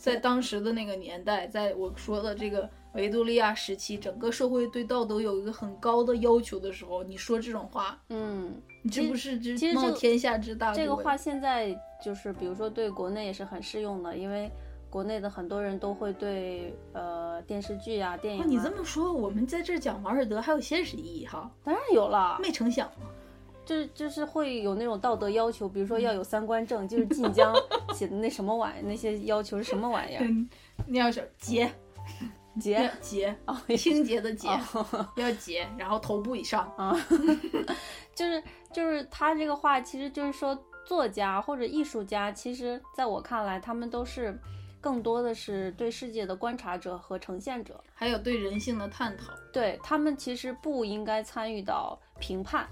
在当时的那个年代，在我说的这个维多利亚时期，整个社会对道德有一个很高的要求的时候，你说这种话，嗯，你这不是其只冒天下之大这个话现在就是，比如说对国内也是很适用的，因为国内的很多人都会对呃电视剧啊、电影、你这么说，我们在这儿讲王尔德还有现实意义哈，当然有了，没成想嘛。就是就是会有那种道德要求，比如说要有三观正，就是晋江 写的那什么玩意，那些要求是什么玩意儿？嗯，你要是洁节洁哦，清洁的洁，哦要洁，然后头部以上。啊，就是就是他这个话，其实就是说作家或者艺术家，其实在我看来，他们都是更多的是对世界的观察者和呈现者。还有对人性的探讨。对他们其实不应该参与到评判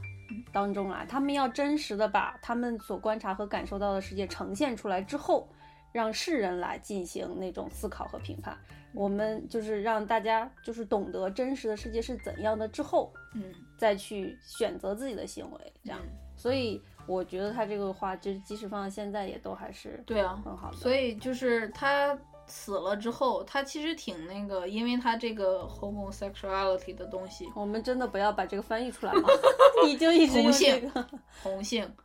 当中来，他们要真实的把他们所观察和感受到的世界呈现出来之后，让世人来进行那种思考和评判。我们就是让大家就是懂得真实的世界是怎样的之后，嗯，再去选择自己的行为，这样。所以我觉得他这个话，就是即使放到现在，也都还是对啊，很好的。所以就是他死了之后，他其实挺那个，因为他这个 homosexuality 的东西，我们真的不要把这个翻译出来吗？你就一直用这同性个。同性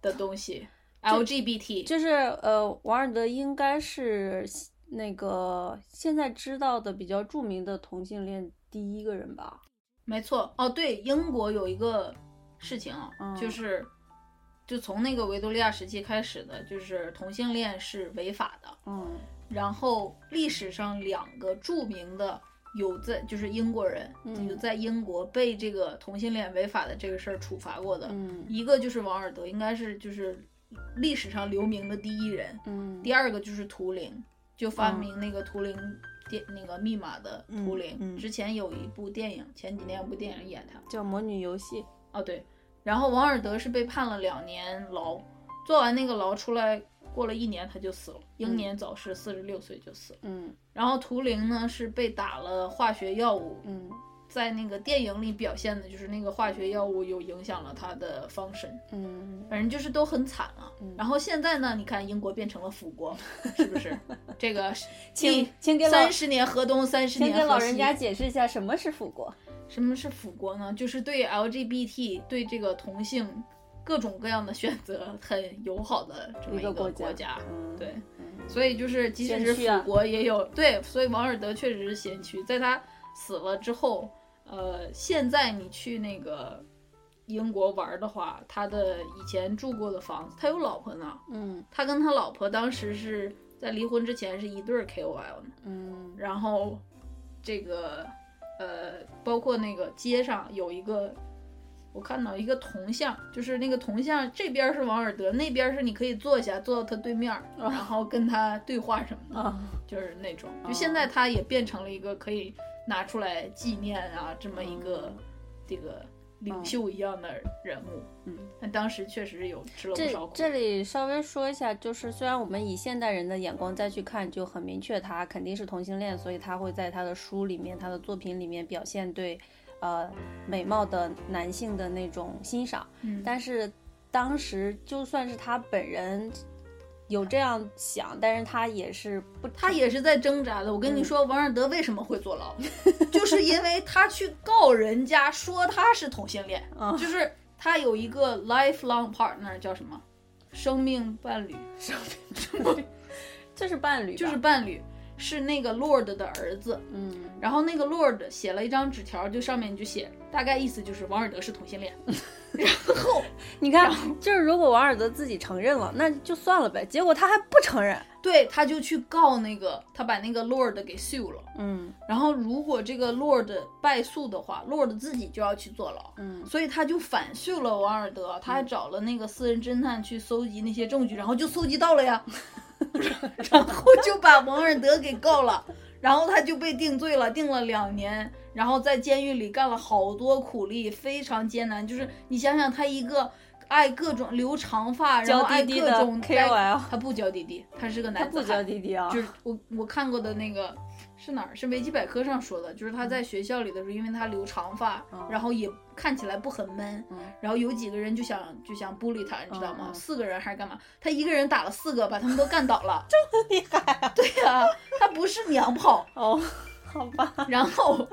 的东西，LGBT，就是呃，王尔德应该是那个现在知道的比较著名的同性恋第一个人吧？没错。哦，对，英国有一个事情啊，嗯就是就从那个维多利亚时期开始的，就是同性恋是违法的。嗯然后历史上两个著名的有在就是英国人、嗯有在英国被这个同性恋违法的这个事儿处罚过的，嗯一个就是王尔德，应该是就是历史上留名的第一人，嗯，第二个就是图灵，就发明那个图灵电、那个密码的图灵。之前有一部电影，前几年有部电影演他。叫《魔女游戏》。哦对，然后王尔德是被判了两年牢，坐完那个牢出来，过了一年他就死了，英年早逝，四十六岁就死了。嗯然后图灵呢是被打了化学药物，嗯在那个电影里表现的就是那个化学药物有影响了他的方身，嗯反正就是都很惨啊。嗯然后现在呢，你看英国变成了腐国，是不是？这个 请请给三十年河东，三十年河西。给老人家解释一下什么是腐国。什么是腐国呢？就是对 LGBT 对这个同性各种各样的选择很友好的这么一个国国家嗯对，嗯所以就是即使是先驱啊腐国也有、对，所以王尔德确实是先驱。在他死了之后，呃，现在你去那个英国玩的话，他的以前住过的房子，他有老婆呢。嗯他跟他老婆当时是在离婚之前是一对儿 KOL 呢。嗯然后这个呃，包括那个街上有一个，我看到一个铜像，就是那个铜像这边是王尔德，那边是你可以坐下，坐到他对面儿，然后跟他对话什么的，啊就是那种。就现在他也变成了一个可以拿出来纪念啊，这么一个、这个领袖一样的人物。嗯，但当时确实有吃了不少苦。这里稍微说一下，就是虽然我们以现代人的眼光再去看，就很明确他肯定是同性恋，所以他会在他的书里面、他的作品里面表现对，呃，美貌的男性的那种欣赏。嗯。但是当时就算是他本人有这样想，但是他也是不，他也是在挣扎的。我跟嗯。你说，王尔德为什么会坐牢，就是因为他去告人家说他是同性恋，嗯。就是他有一个 lifelong partner 叫什么，生命伴侣，生命伴侣。这是伴侣，就是伴侣，是那个 Lord 的儿子。嗯然后那个 Lord 写了一张纸条，就上面就写，大概意思就是王尔德是同性恋。然后 你看，就是如果王尔德自己承认了，那就算了呗。结果他还不承认，对，他就去告那个，他把那个 Lord 给 sue 了。嗯然后如果这个 Lord 败诉的话，Lord 自己就要去坐牢。嗯所以他就反秀了王尔德，他还找了那个私人侦探去搜集那些证据，然后就搜集到了呀，然后就把王尔德给告了，然后他就被定罪了，定了两年，然后在监狱里干了好多苦力，非常艰难。就是你想想，他一个爱各种留长发，然后爱各种 KOL 他不娇滴滴，他是个男子汉。不教弟弟啊，就是我我看过的那个是哪儿？是维基百科上说的，就是他在学校里的时候，因为他留长发，嗯然后也看起来不很闷，嗯然后有几个人就想就想 bully 他，你知道吗？四个人还是干嘛？他一个人打了四个，把他们都干倒了，这么厉害啊？对呀、他不是娘炮，哦，好吧，然后，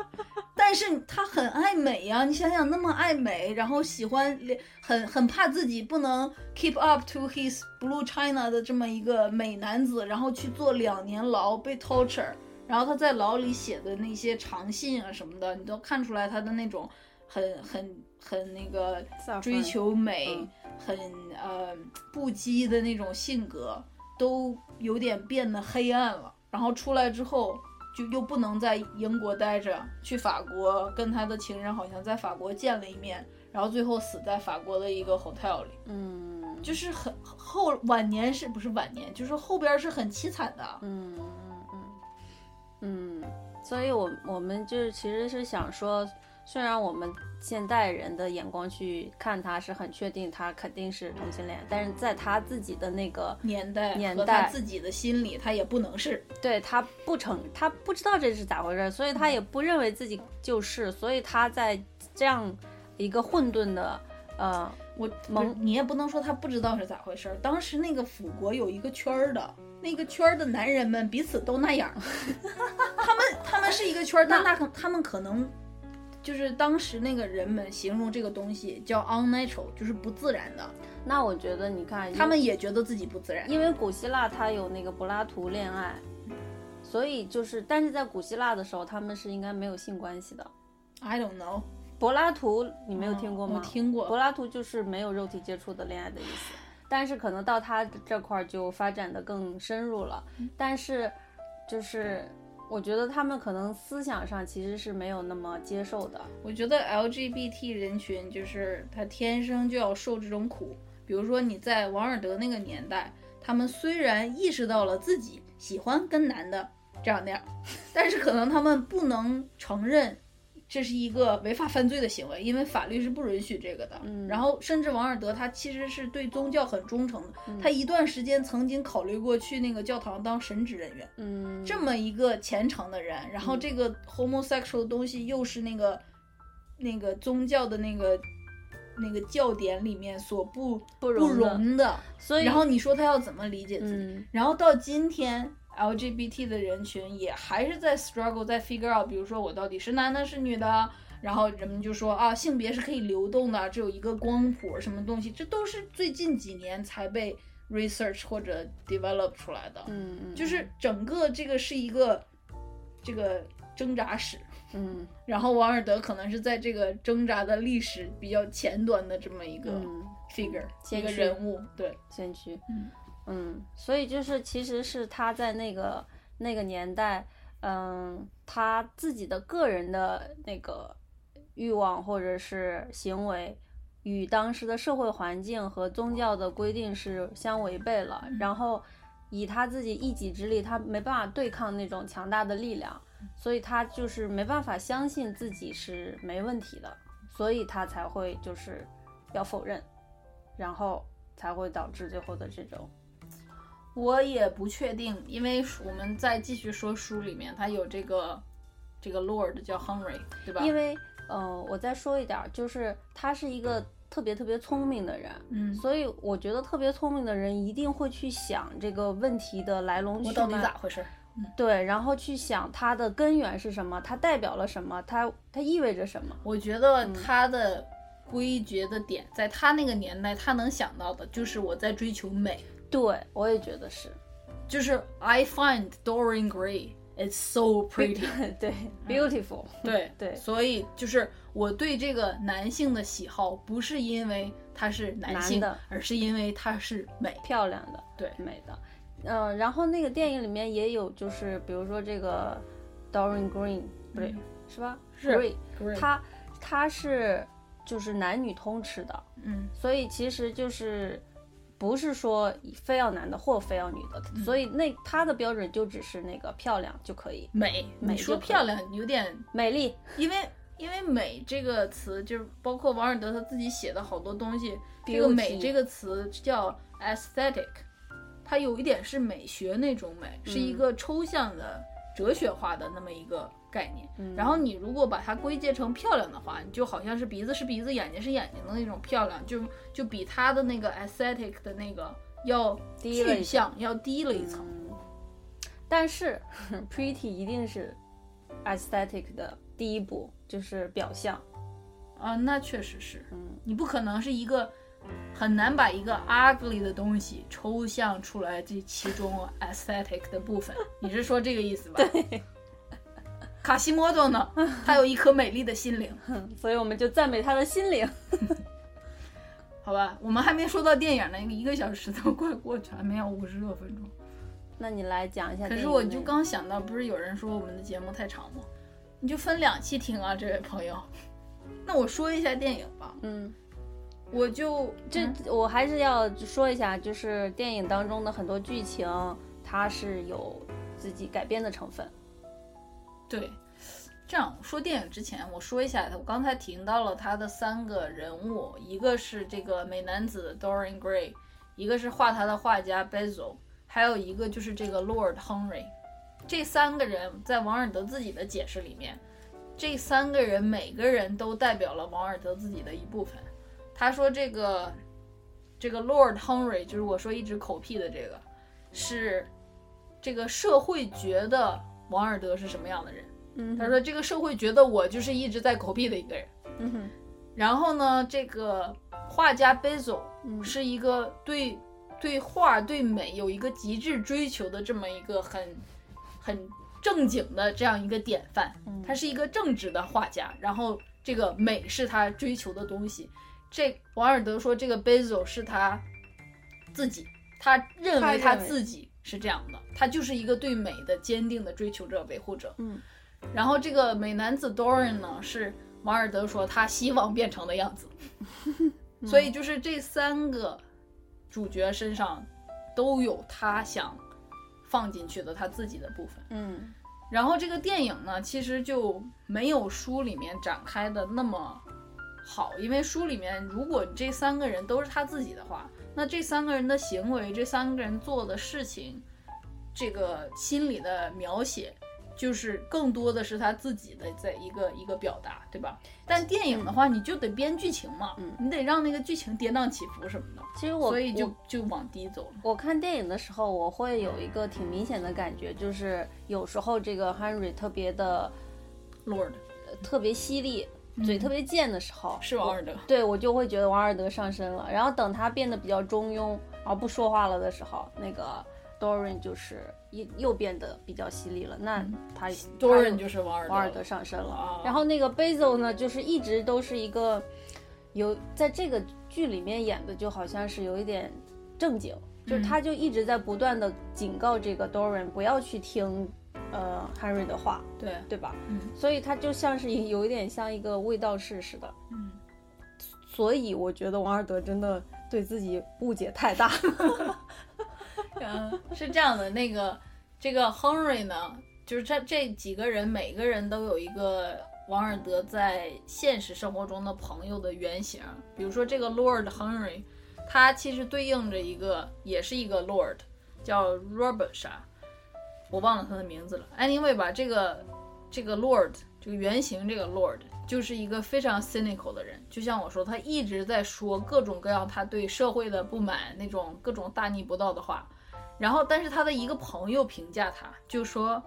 但是他很爱美呀、你想想那么爱美，然后喜欢很很怕自己不能 keep up to his blue china 的这么一个美男子，然后去坐两年牢被 torture，然后他在牢里写的那些长信啊什么的，你都看出来他的那种很很很那个追求美，嗯很呃不羁的那种性格，都有点变得黑暗了。然后出来之后，就又不能在英国待着，去法国跟他的情人好像在法国见了一面，然后最后死在法国的一个 hotel 里。嗯，就是很后晚年是不是晚年，就是后边是很凄惨的。嗯嗯，所以我我们就是其实是想说，虽然我们现代人的眼光去看他是很确定他肯定是同性恋，但是在他自己的那个年代年代自己的心里，他也不能是。对他不承，他不知道这是咋回事，所以他也不认为自己就是，所以他在这样一个混沌的呃我蒙你也不能说他不知道是咋回事儿。当时那个辅国有一个圈儿的，那个圈儿的男人们彼此都那样儿，他们他们是一个圈儿，但那可他们可能就是当时那个人们形容这个东西叫 unnatural，就是不自然的，那我觉得你看他们也觉得自己不自然。因为古希腊它有那个柏拉图恋爱，所以就是但是在古希腊的时候他们是应该没有性关系的。I don't know，柏拉图你没有听过吗？哦我听过柏拉图就是没有肉体接触的恋爱的意思，但是可能到他这块儿就发展的更深入了。嗯但是就是我觉得他们可能思想上其实是没有那么接受的。我觉得 LGBT 人群就是他天生就要受这种苦。比如说你在王尔德那个年代，他们虽然意识到了自己喜欢跟男的这样那样，但是可能他们不能承认这是一个违法犯罪的行为，因为法律是不允许这个的。嗯然后甚至王尔德他其实是对宗教很忠诚的，他一段时间曾经考虑过去那个教堂当神职人员。嗯，这么一个虔诚的人，然后这个 homosexual 的东西又是那个那个宗教的那个那个教典里面所不不不容的所以然后你说他要怎么理解自己？嗯然后到今天 LGBT 的人群也还是在 struggle，在 figure out，比如说我到底是男的是女的。然后人们就说啊，性别是可以流动的，只有一个光谱，什么东西，这都是最近几年才被 research 或者 develop 出来的。嗯嗯就是整个这个是一个这个挣扎史，嗯。然后王尔德可能是在这个挣扎的历史比较前端的这么一个嗯。figure，、一个人物，对，先驱，嗯嗯，所以就是其实是他在那个那个年代，嗯，他自己的个人的那个欲望或者是行为，与当时的社会环境和宗教的规定是相违背了，然后以他自己一己之力，他没办法对抗那种强大的力量，所以他就是没办法相信自己是没问题的，所以他才会就是要否认，然后才会导致最后的这种。我也不确定，因为我们再继续说书里面，他有这个这个 Lord 叫 Henry，对吧？因为呃，我再说一点儿，就是他是一个特别特别聪明的人，嗯，所以我觉得特别聪明的人一定会去想这个问题的来龙去我到底脉，咋回事？对，然后去想它的根源是什么，它代表了什么，它它意味着什么。我觉得他的归结的点，在他那个年代，他能想到的就是我在追求美，对，我也觉得是，就是 I find Dorian Gray it's so pretty。对，beautiful，对 对。所以就是我对这个男性的喜好，不是因为他是男性，而是因为他是美。漂亮的，对。美的。嗯、然后那个电影里面也有，就是比如说这个 Dorian Green，不对，是吧？嗯是 Grey，Gray 他他是就是男女通吃的，嗯，所以其实就是不是说非要男的或非要女的，所以那他的标准就只是那个漂亮就可以，美，美你说漂亮有点，美丽，因为因为美这个词，就是包括王尔德他自己写的好多东西，这个美这个词叫 aesthetic，它有一点是美学那种美，是一个抽象的、哲学化的那么一个概念。嗯然后你如果把它归结成漂亮的话，你就好像是鼻子是鼻子，眼睛是眼睛的那种漂亮，就就比它的那个 aesthetic 的那个要低了一具象，要低了一层。嗯，但是 pretty 一定是 aesthetic 的第一步，就是表象，啊，那确实是，嗯，你不可能是一个很难把一个 ugly 的东西抽象出来这其中 aesthetic 的部分。你是说这个意思吧？对。卡西莫多呢？他有一颗美丽的心灵，所以我们就赞美他的心灵。好吧？我们还没说到电影呢，一个小时都快过去了，还没有五十多分钟。那你来讲一下可。是我就刚想到，不是有人说我们的节目太长吗？你就分两期听啊，这位朋友。那我说一下电影吧。嗯我就这嗯我还是要说一下，就是电影当中的很多剧情，它是有自己改编的成分。对，这样说电影之前，我说一下，我刚才提到了他的三个人物，一个是这个美男子 Dorian Gray，一个是画他的画家 Bezel，还有一个就是这个 Lord Henry。这三个人在王尔德自己的解释里面，这三个人每个人都代表了王尔德自己的一部分。他说这个这个 Lord Henry 就是我说一直口癖的这个，是这个社会觉得王尔德是什么样的人。嗯他说这个社会觉得我就是一直在狗屁的一个人。嗯哼，然后呢，这个画家 Bezel 嗯是一个对对画对美有一个极致追求的这么一个很很正经的这样一个典范。嗯他是一个正直的画家，然后这个美是他追求的东西。这王尔德说，这个 Bezel 是他自己，他认为他自己是这样的，他就是一个对美的坚定的追求者、维护者。嗯然后这个美男子 Dorian 呢，是王尔德说他希望变成的样子。所以就是这三个主角身上都有他想放进去的他自己的部分。嗯然后这个电影呢，其实就没有书里面展开的那么好，因为书里面如果这三个人都是他自己的话，那这三个人的行为，这三个人做的事情，这个心理的描写，就是更多的是他自己的在一个一个表达，对吧？但电影的话，你就得编剧情嘛，嗯你得让那个剧情跌宕起伏什么的，其实我所以就就往低走了。我看电影的时候，我会有一个挺明显的感觉，就是有时候这个 Henry 特别的 Lord 呃特别犀利，嘴特别贱的时候，是王尔德，对我就会觉得王尔德上身了。然后等他变得比较中庸，然后不说话了的时候，那个 Dorian 就是又又变得比较犀利了。那他 Dorian 就是王尔德，王尔德上身了。啊然后那个 Basil 呢，就是一直都是一个有在这个剧里面演的，就好像是有一点正经，就是他就一直在不断的警告这个 Dorian 不要去听呃 Henry 的话，对，对吧？嗯所以他就像是有一点像一个卫道士似的。嗯。所以我觉得王尔德真的对自己误解太大。嗯，是这样的，那个这个 Henry 呢，就是这这几个人，每个人都有一个王尔德在现实生活中的朋友的原型。比如说这个 Lord Henry，他其实对应着一个，也是一个 Lord，叫 Robert 啥，我忘了他的名字了。Anyway 吧，这个这个 Lord 这个原型这个 Lord 就是一个非常 cynical 的人，就像我说，他一直在说各种各样他对社会的不满，那种各种大逆不道的话。然后，但是他的一个朋友评价他，就说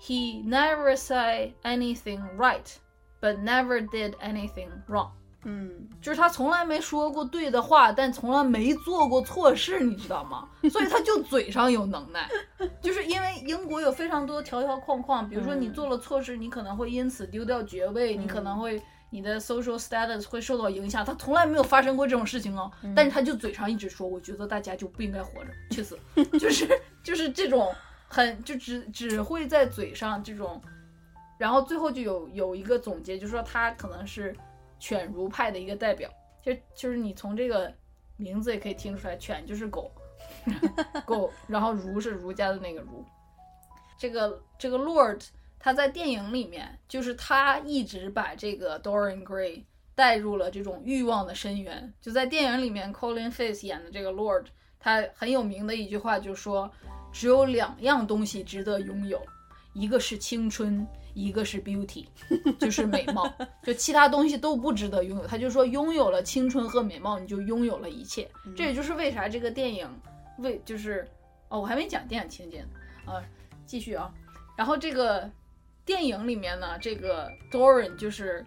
，He never say anything right, but never did anything wrong。嗯，就是他从来没说过对的话，但从来没做过错事，你知道吗？所以他就嘴上有能耐，就是因为英国有非常多条条框框，比如说你做了错事，你可能会因此丢掉爵位，你可能会你的 social status 会受到影响。他从来没有发生过这种事情哦，但是他就嘴上一直说，我觉得大家就不应该活着，去死，就是 就是这种很就只只会在嘴上这种，然后最后就有有一个总结，就说他可能是。犬儒派的一个代表，就就是你从这个名字也可以听出来，犬就是狗，狗，然后儒是儒家的那个儒。这个这个 Lord 他在电影里面，就是他一直把这个 Dorian Gray 带入了这种欲望的深渊。就在电影里面，Colin Firth 演的这个 Lord，他很有名的一句话就说，只有两样东西值得拥有，一个是青春。一个是 beauty，就是美貌，就其他东西都不值得拥有。他就说，拥有了青春和美貌，你就拥有了一切。这也就是为啥这个电影为就是哦，我还没讲电影情节呢啊，继续啊。然后这个电影里面呢，这个 Dorian 就是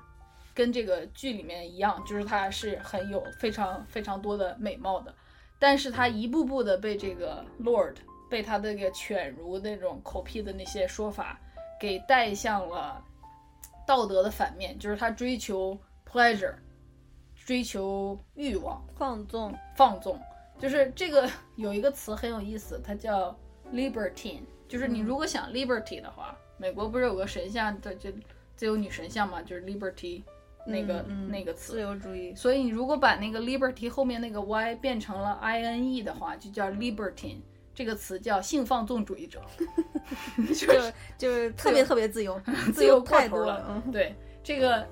跟这个剧里面一样，就是他是很有非常非常多的美貌的，但是他一步步的被这个 Lord 被他的这个犬儒那种口癖的那些说法。给带向了道德的反面，就是他追求 pleasure，追求欲望、放纵、放纵。就是这个 有一个词很有意思，它叫 libertine。就是你如果想 liberty 的话，美国不是有个神像，这就自由女神像嘛，就是 liberty 那个、那个词自。由主义，所以你如果把那个 liberty 后面那个 y 变成了 i n e 的话，就叫 libertine。这个词叫性放纵主义者，就就是特别特别自由，自由过头了。嗯对，这个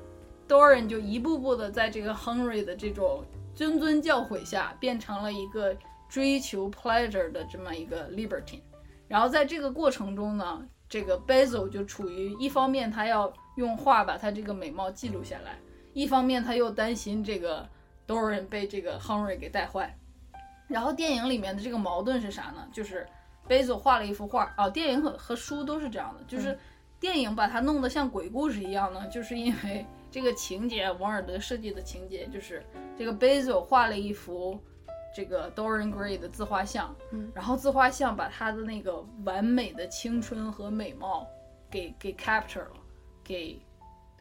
Doran 就一步步的在这个 Henry 的这种谆谆教诲下，变成了一个追求 pleasure 的这么一个 libertine。然后在这个过程中呢，这个 Basil 就处于一方面他要用画把他这个美貌记录下来，一方面他又担心这个 Doran 被这个 Henry 给带坏。然后电影里面的这个矛盾是啥呢？就是 Basil 画了一幅画啊，电影和和书都是这样的，就是电影把它弄得像鬼故事一样呢，就是因为这个情节，王尔德设计的情节就是这个 Basil 画了一幅这个 Dorian Gray 的自画像，嗯然后自画像把他的那个完美的青春和美貌给给 capture 了，给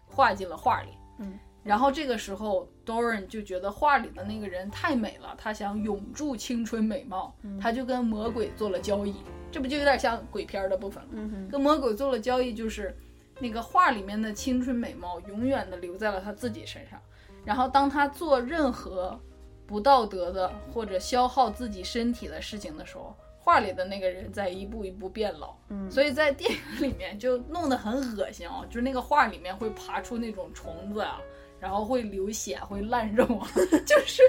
画进了画里，嗯。然后这个时候，Doran 就觉得画里的那个人太美了，他想永驻青春美貌，嗯他就跟魔鬼做了交易，这不就有点像鬼片儿的部分了？嗯哼，跟魔鬼做了交易，就是那个画里面的青春美貌永远的留在了他自己身上。然后当他做任何不道德的或者消耗自己身体的事情的时候，画里的那个人在一步一步变老。嗯所以在电影里面就弄得很恶心啊，就是那个画里面会爬出那种虫子啊。然后会流血，会烂肉啊，就是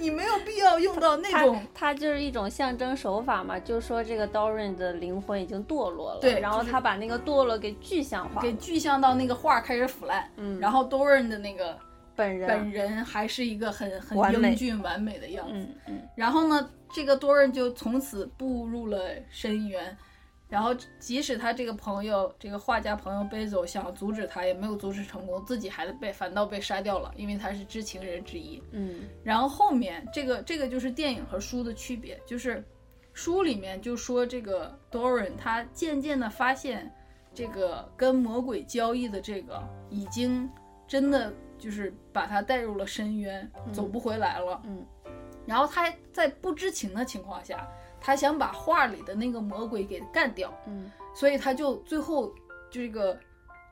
你没有必要用到那种它就是一种象征手法嘛，就说这个 Doran 的灵魂已经堕落了，对然后就是他把那个堕落给具象化，给具象到那个画开始腐烂，嗯，然后 Doran 的那个本人，本人还是一个很很英俊完美的样子。嗯嗯然后呢，这个 Doran 就从此步入了深渊。然后，即使他这个朋友，这个画家朋友贝走想阻止他，也没有阻止成功，自己还被反倒被杀掉了，因为他是知情人之一。嗯然后后面这个这个就是电影和书的区别，就是书里面就说这个 Doran 他渐渐的发现，这个跟魔鬼交易的这个已经真的就是把他带入了深渊，走不回来了。嗯然后他在不知情的情况下，他想把画里的那个魔鬼给干掉，嗯。所以他就最后这个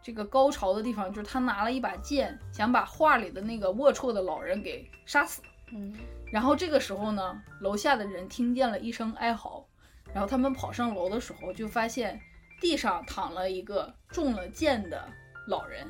这个高潮的地方就是他拿了一把剑，想把画里的那个龌龊的老人给杀死。嗯。然后这个时候呢，楼下的人听见了一声哀嚎，然后他们跑上楼的时候，就发现地上躺了一个中了箭的老人，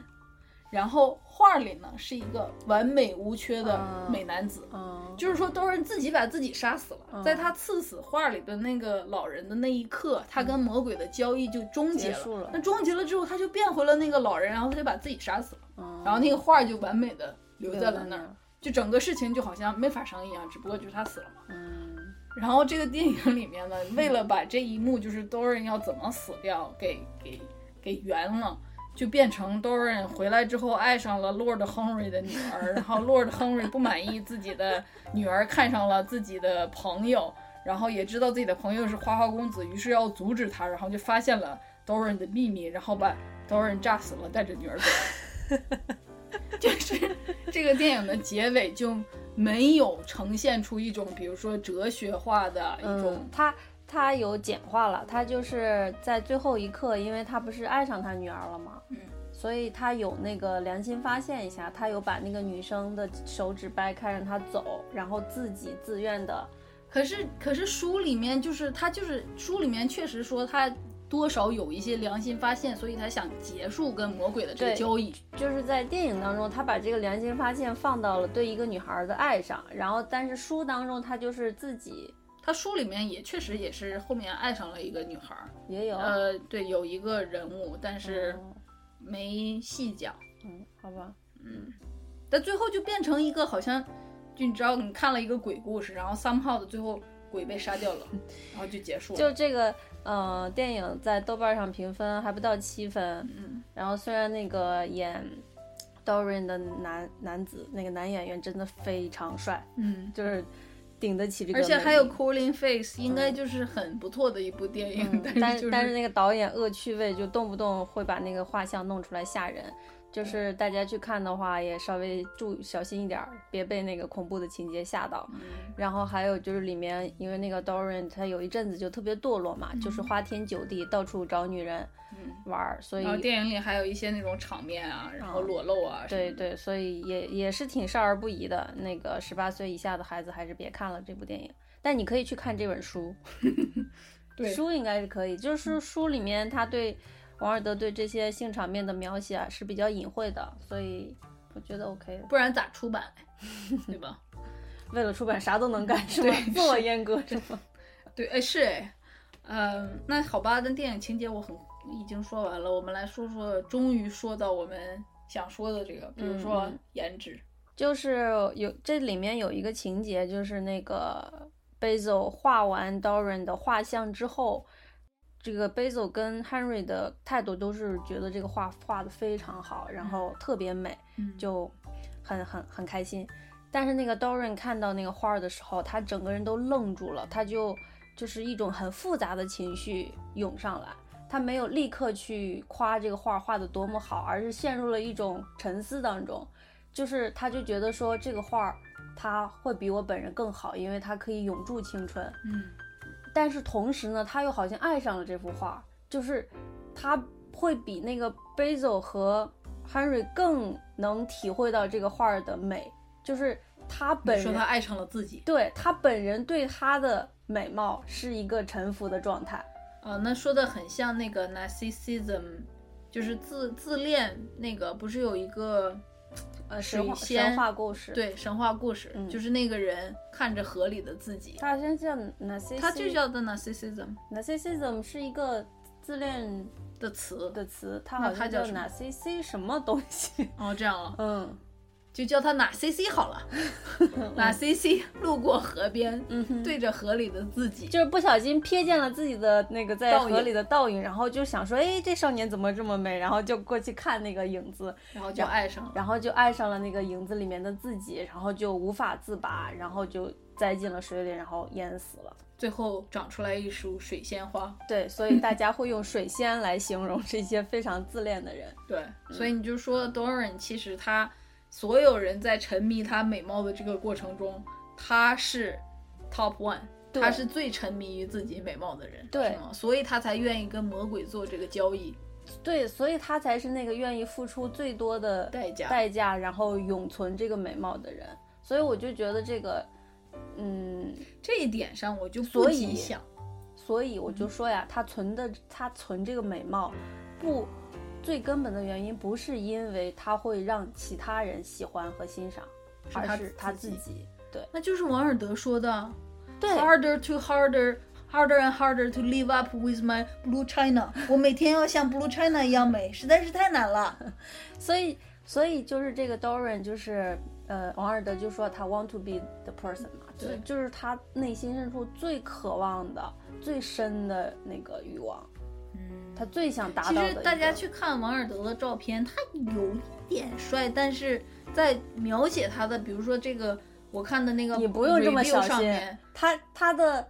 然后画里呢是一个完美无缺的啊美男子。嗯，就是说，都是自己把自己杀死了。嗯在他刺死画里的那个老人的那一刻，他跟魔鬼的交易就终结了。结了那终结了之后，他就变回了那个老人，然后他就把自己杀死了，嗯然后那个画就完美的留留在了那儿。就整个事情就好像没发生一样，只不过就是他死了嘛。嗯然后这个电影里面呢，为了把这一幕就是 Doran 要怎么死掉给给给圆了，就变成 Doran 回来之后爱上了 Lord Henry 的女儿，然后 Lord Henry 不满意自己的女儿看上了自己的朋友，然后也知道自己的朋友是花花公子，于是要阻止他，然后就发现了 Doran 的秘密，然后把 Doran 炸死了，带着女儿走。就是这个电影的结尾就没有呈现出一种，比如说哲学化的一种嗯，他他有简化了，他就是在最后一刻，因为他不是爱上他女儿了吗？嗯，所以他有那个良心发现一下，他有把那个女生的手指掰开让她走，然后自己自愿的，可是，可是书里面就是他就是书里面确实说他多少有一些良心发现，所以他想结束跟魔鬼的这个交易。就是在电影当中，他把这个良心发现放到了对一个女孩的爱上，然后但是书当中他就是自己他书里面也确实也是后面爱上了一个女孩儿，也有，呃，对，有一个人物，但是嗯没细讲。嗯，好吧，嗯，但最后就变成一个好像，就你知道你看了一个鬼故事，然后 somehow 的最后鬼被杀掉了，然后就结束了。就这个呃电影在豆瓣上评分还不到七分，嗯，然后虽然那个演 Dorian 的男男子那个男演员真的非常帅，嗯，就是顶得起这个，而且还有 Cooling Face，应该就是很不错的一部电影，嗯，但但是就是但是那个导演恶趣味，就动不动会把那个画像弄出来吓人，就是大家去看的话，也稍微注小心一点儿，别被那个恐怖的情节吓到。嗯然后还有就是里面，因为那个 Dorian 他有一阵子就特别堕落嘛，就是花天酒地，到处找女人嗯。玩儿，所以然后电影里还有一些那种场面啊，然后裸露啊，对，对，所以也也是挺少儿不宜的。那个十八岁以下的孩子还是别看了这部电影，但你可以去看这本书，对书应该是可以。就是书里面他对王尔德对这些性场面的描写啊是比较隐晦的，所以我觉得 OK 的。不然咋出版嘞？对吧？为了出版啥都能干 是吗？对自我阉割是吗？对，哎是哎，嗯、那好吧，那电影情节我很已经说完了，我们来说说，终于说到我们想说的这个，比如说颜值，就是有这里面有一个情节，就是那个 Basil 画完 Dorian 的画像之后，这个 Basil 跟 Henry 的态度都是觉得这个画画的非常好，然后特别美，嗯就很很很开心。但是那个 Dorian 看到那个画儿的时候，他整个人都愣住了，他就就是一种很复杂的情绪涌上来。他没有立刻去夸这个画画的多么好，而是陷入了一种沉思当中。就是他就觉得说这个画儿他会比我本人更好，因为他可以永驻青春。嗯但是同时呢，他又好像爱上了这幅画，就是他会比那个 Basil 和 Henry 更能体会到这个画儿的美，就是他本人说他爱上了自己对他本人对他的美貌是一个臣服的状态。啊，那说的很像那个 narcissism，就是自自恋那个，不是有一个呃，神话神话故事，，对神话故事，嗯。就是那个人看着河里的自己，他好像叫 narcissism，他就叫 the narcissism narcissism 是一个自恋的词。的词，他好像叫它叫什么？narciss 什么东西？哦，这样了，嗯就叫他哪 C C 好了，哪 C C 路过河边，嗯，对着河里的自己，就是不小心瞥见了自己的那个在河里的倒影，然后就想说，哎，这少年怎么这么美？然后就过去看那个影子，然后就爱上了。然后就爱上了那个影子里面的自己，然后就无法自拔，然后就栽进了水里，然后淹死了。最后长出来一束水仙花。对，所以大家会用水仙来形容这些非常自恋的人。对，所以你就说 Doran 其实他所有人在沉迷她美貌的这个过程中，她是 top one，对他是最沉迷于自己美貌的人，对是吗？所以她才愿意跟魔鬼做这个交易对，所以她才是那个愿意付出最多的代价。代价，然后永存这个美貌的人。所以我就觉得这个，嗯，这一点上我就不所以所以我就说呀，她存的她存这个美貌，不最根本的原因不是因为他会让其他人喜欢和欣赏，是而是他自己。对那就是王尔德说的对，harder to harder。Harder and harder to live up with my blue china。我每天要像 blue china 一样美，实在是太难了。所以所以就是这个 Dorian 就是呃王尔德就说他 want to be the person 嘛，就对就是他内心深处最渴望的、最深的那个欲望，嗯，他最想达到的其。实大家去看王尔德的照片，他有一点帅，但是在描写他的，比如说这个我看的那个你不用这么小心，，他他的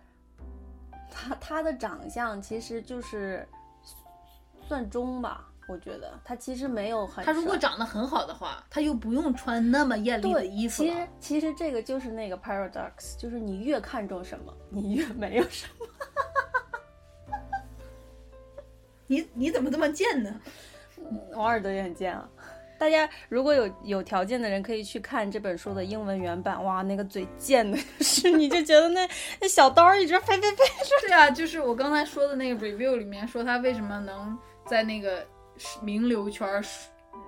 他他的长相其实就是算中吧，我觉得他其实没有很他如果长得很好的话，他又不用穿那么艳丽的衣服其实。其实这个就是那个 paradox，就是你越看重什么，你越没有什么。你你怎么这么贱呢？王尔德也很贱啊。大家如果有有条件的人，可以去看这本书的英文原版。哇，那个嘴贱的，是你就觉得那那小刀一直飞飞飞。对啊，就是我刚才说的那个 review 里面说他为什么能在那个名流圈儿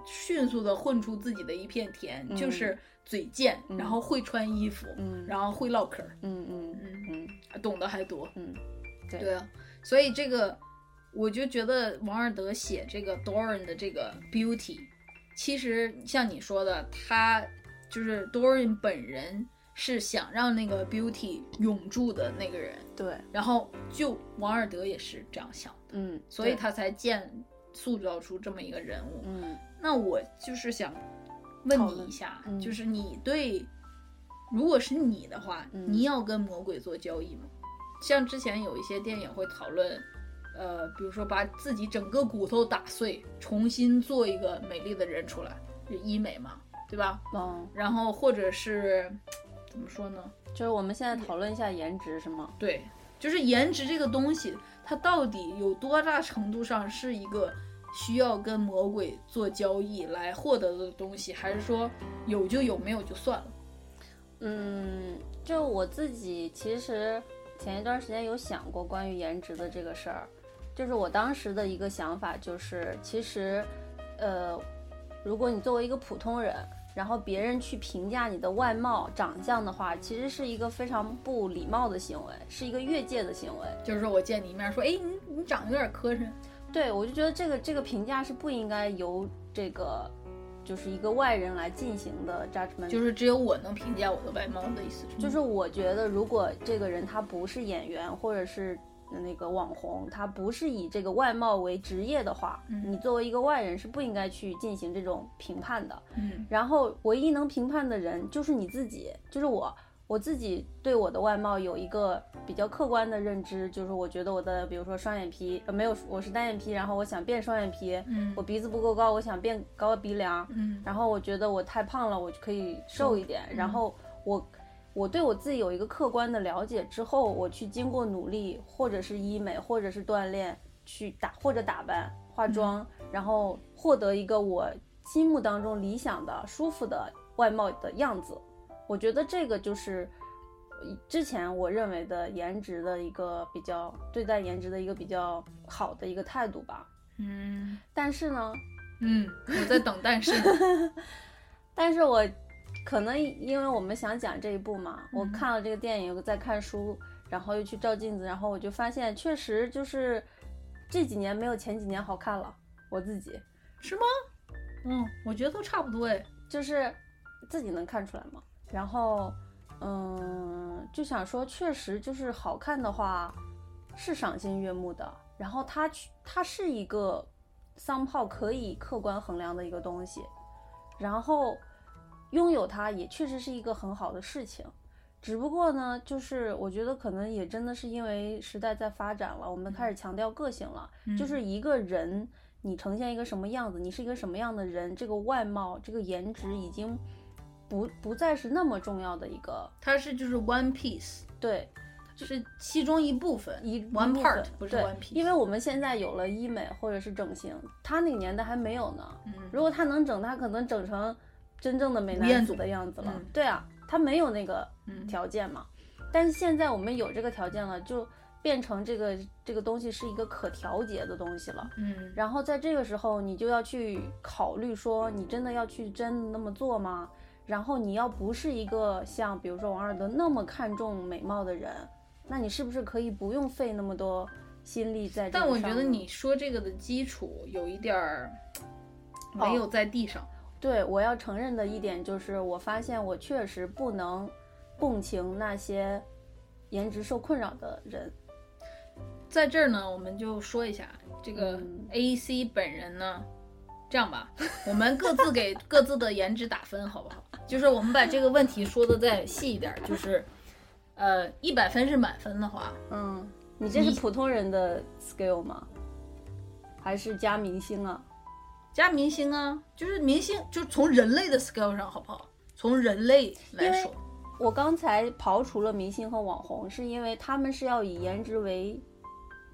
迅速的混出自己的一片天，嗯就是嘴贱，嗯然后会穿衣服，嗯然后会唠嗑儿，嗯嗯嗯，嗯懂得还多。嗯，对对啊，所以这个我就觉得王尔德写这个 Doran 的这个 beauty，其实像你说的，他就是 Doran 本人是想让那个 beauty 永驻的那个人，对，然后就王尔德也是这样想的，嗯，所以他才建塑造出这么一个人物。嗯那我就是想问你一下，嗯就是你对，如果是你的话，嗯你要跟魔鬼做交易吗？像之前有一些电影会讨论，呃，比如说把自己整个骨头打碎，重新做一个美丽的人出来，就医美嘛，对吧？嗯，然后或者是怎么说呢？就是我们现在讨论一下颜值是吗？对，就是颜值这个东西，它到底有多大程度上是一个需要跟魔鬼做交易来获得的东西，还是说有就有，没有就算了？嗯，就我自己其实前一段时间有想过关于颜值的这个事儿，就是我当时的一个想法就是，其实，呃，如果你作为一个普通人，然后别人去评价你的外貌、长相的话，其实是一个非常不礼貌的行为，是一个越界的行为。就是说我见你一面说，哎，你你长得有点磕碜，对我就觉得这个这个评价是不应该由这个就是一个外人来进行的 judgment，就是只有我能评价我的外貌的意思是？就是我觉得，如果这个人他不是演员或者是那个网红，他不是以这个外貌为职业的话，嗯你作为一个外人是不应该去进行这种评判的。嗯然后，唯一能评判的人就是你自己，就是我。我自己对我的外貌有一个比较客观的认知，就是我觉得我的，比如说双眼皮，呃，没有，我是单眼皮，然后我想变双眼皮，嗯我鼻子不够高，我想变高鼻梁，嗯然后我觉得我太胖了，我就可以瘦一点。嗯然后我我对我自己有一个客观的了解之后，我去经过努力，或者是医美，或者是锻炼，去打或者打扮、化妆，然后获得一个我心目当中理想的、舒服的外貌的样子。我觉得这个就是。之前我认为的颜值的一个比较对待颜值的一个比较好的一个态度吧，嗯但是呢，嗯，我在等但是呢，但是 我可能因为我们想讲这一部嘛，我嗯看了这个电影，又在看书，然后又去照镜子，然后我就发现确实就是这几年没有前几年好看了。我自己是吗？嗯，我觉得都差不多哎。就是自己能看出来嘛。然后，嗯，就想说，确实就是好看的话是赏心悦目的。然后它去它是一个 somehow 可以客观衡量的一个东西，然后拥有它也确实是一个很好的事情。只不过呢，就是我觉得可能也真的是因为时代在发展了，我们开始强调个性了。就是一个人，你呈现一个什么样子，你是一个什么样的人，这个外貌、这个颜值已经不不再是那么重要的一个它是就是 one piece，对是其中一部分，一 one part 不是 one piece。因为我们现在有了医美或者是整形，他那个年代还没有呢。嗯如果他能整，他可能整成真正的美男子的样子了。嗯对啊，他没有那个嗯条件嘛。但是现在我们有这个条件了，就变成这个这个东西是一个可调节的东西了。嗯然后在这个时候，你就要去考虑说，你真的要去真的那么做吗？然后你要不是一个像比如说王尔德那么看重美貌的人，那你是不是可以不用费那么多心力在这但我觉得你说这个的基础有一点儿哦没有在地上。对我要承认的一点就是，我发现我确实不能共情那些颜值受困扰的人。在这儿呢，我们就说一下这个嗯 A C 本人呢，这样吧，我们各自给各自的颜值打分，好不好？就是我们把这个问题说的再细一点儿，就是，呃，一百分是满分的话，嗯，你这是普通人的 skill 吗？还是加明星啊？加明星啊，就是明星，就从人类的 scale 上，好不好？从人类来说，我刚才刨除了明星和网红，是因为他们是要以颜值为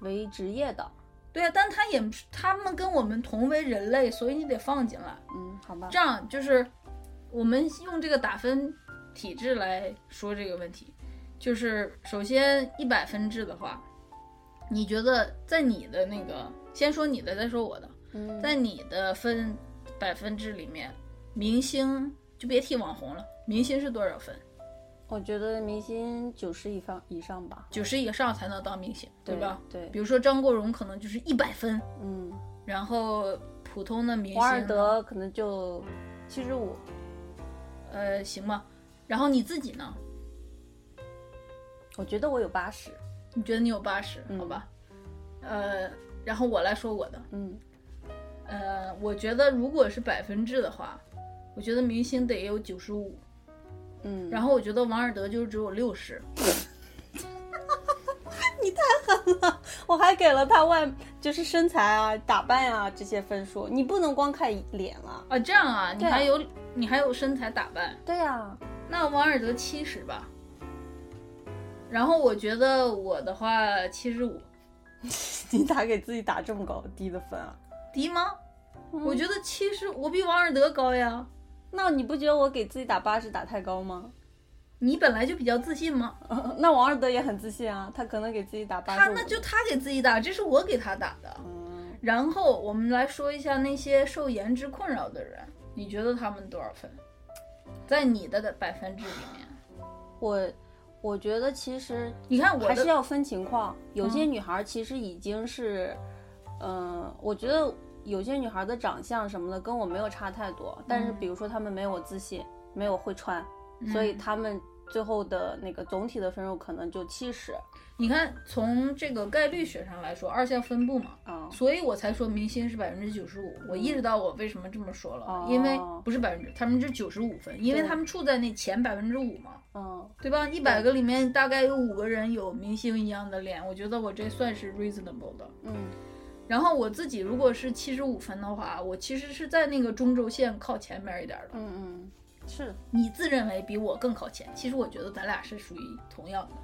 为职业的。对啊，但他也他们跟我们同为人类，所以你得放进来。嗯，好吧这。样就是我们用这个打分体制来说这个问题，就是首先一百分制的话，你觉得在你的那个，先说你的，再说我的，嗯，在你的分百分制里面，明星就别提网红了，明星是多少分？我觉得明星九十以上以上吧，九十以上才能当明星，对吧？？对比，如说张国荣可能就是一百分，嗯，然后普通的明星王尔呢德可能就七十五。呃行吧，然后你自己呢？我觉得我有八十。你觉得你有八十、嗯好吧？呃，然后我来说我的，嗯，呃，我觉得如果是百分制的话，我觉得明星得有九十五，嗯，然后我觉得王尔德就只有六十。你太狠了我还给了他外就是身材啊、打扮啊这些分数，你不能光看脸啊。啊，这样啊，你还有你还有身材打扮，对呀、那王尔德七十吧。然后我觉得我的话七十五 你咋给自己打这么高低的分啊？低吗？嗯我觉得其实，我比王尔德高呀。那你不觉得我给自己打八十打太高吗？你本来就比较自信吗？那王尔德也很自信啊，他可能给自己打八十。他那就他给自己打，这是我给他打的。嗯，然后我们来说一下那些受颜值困扰的人，你觉得他们多少分？在你的百分制里面，我我觉得其实你看我还是要分情况，有些嗯女孩其实已经是，嗯、我觉得有些女孩的长相什么的跟我没有差太多，但是嗯比如说她们没有我自信，没有会穿，所以嗯她们最后的那个总体的分数可能就七十你看从这个概率学上来说，二项分布嘛，啊。所以我才说明星是百分之九十五。我意识到我为什么这么说了，哦因为不是百分之百分之九十五分，因为他们处在那前百分之五嘛，嗯，对吧？一百个里面大概有五个人有明星一样的脸，我觉得我这算是 reasonable 的。嗯然后我自己如果是七十五分的话，我其实是在那个中轴线靠前面一点的。嗯嗯，是你自认为比我更靠前，其实我觉得咱俩是属于同样的，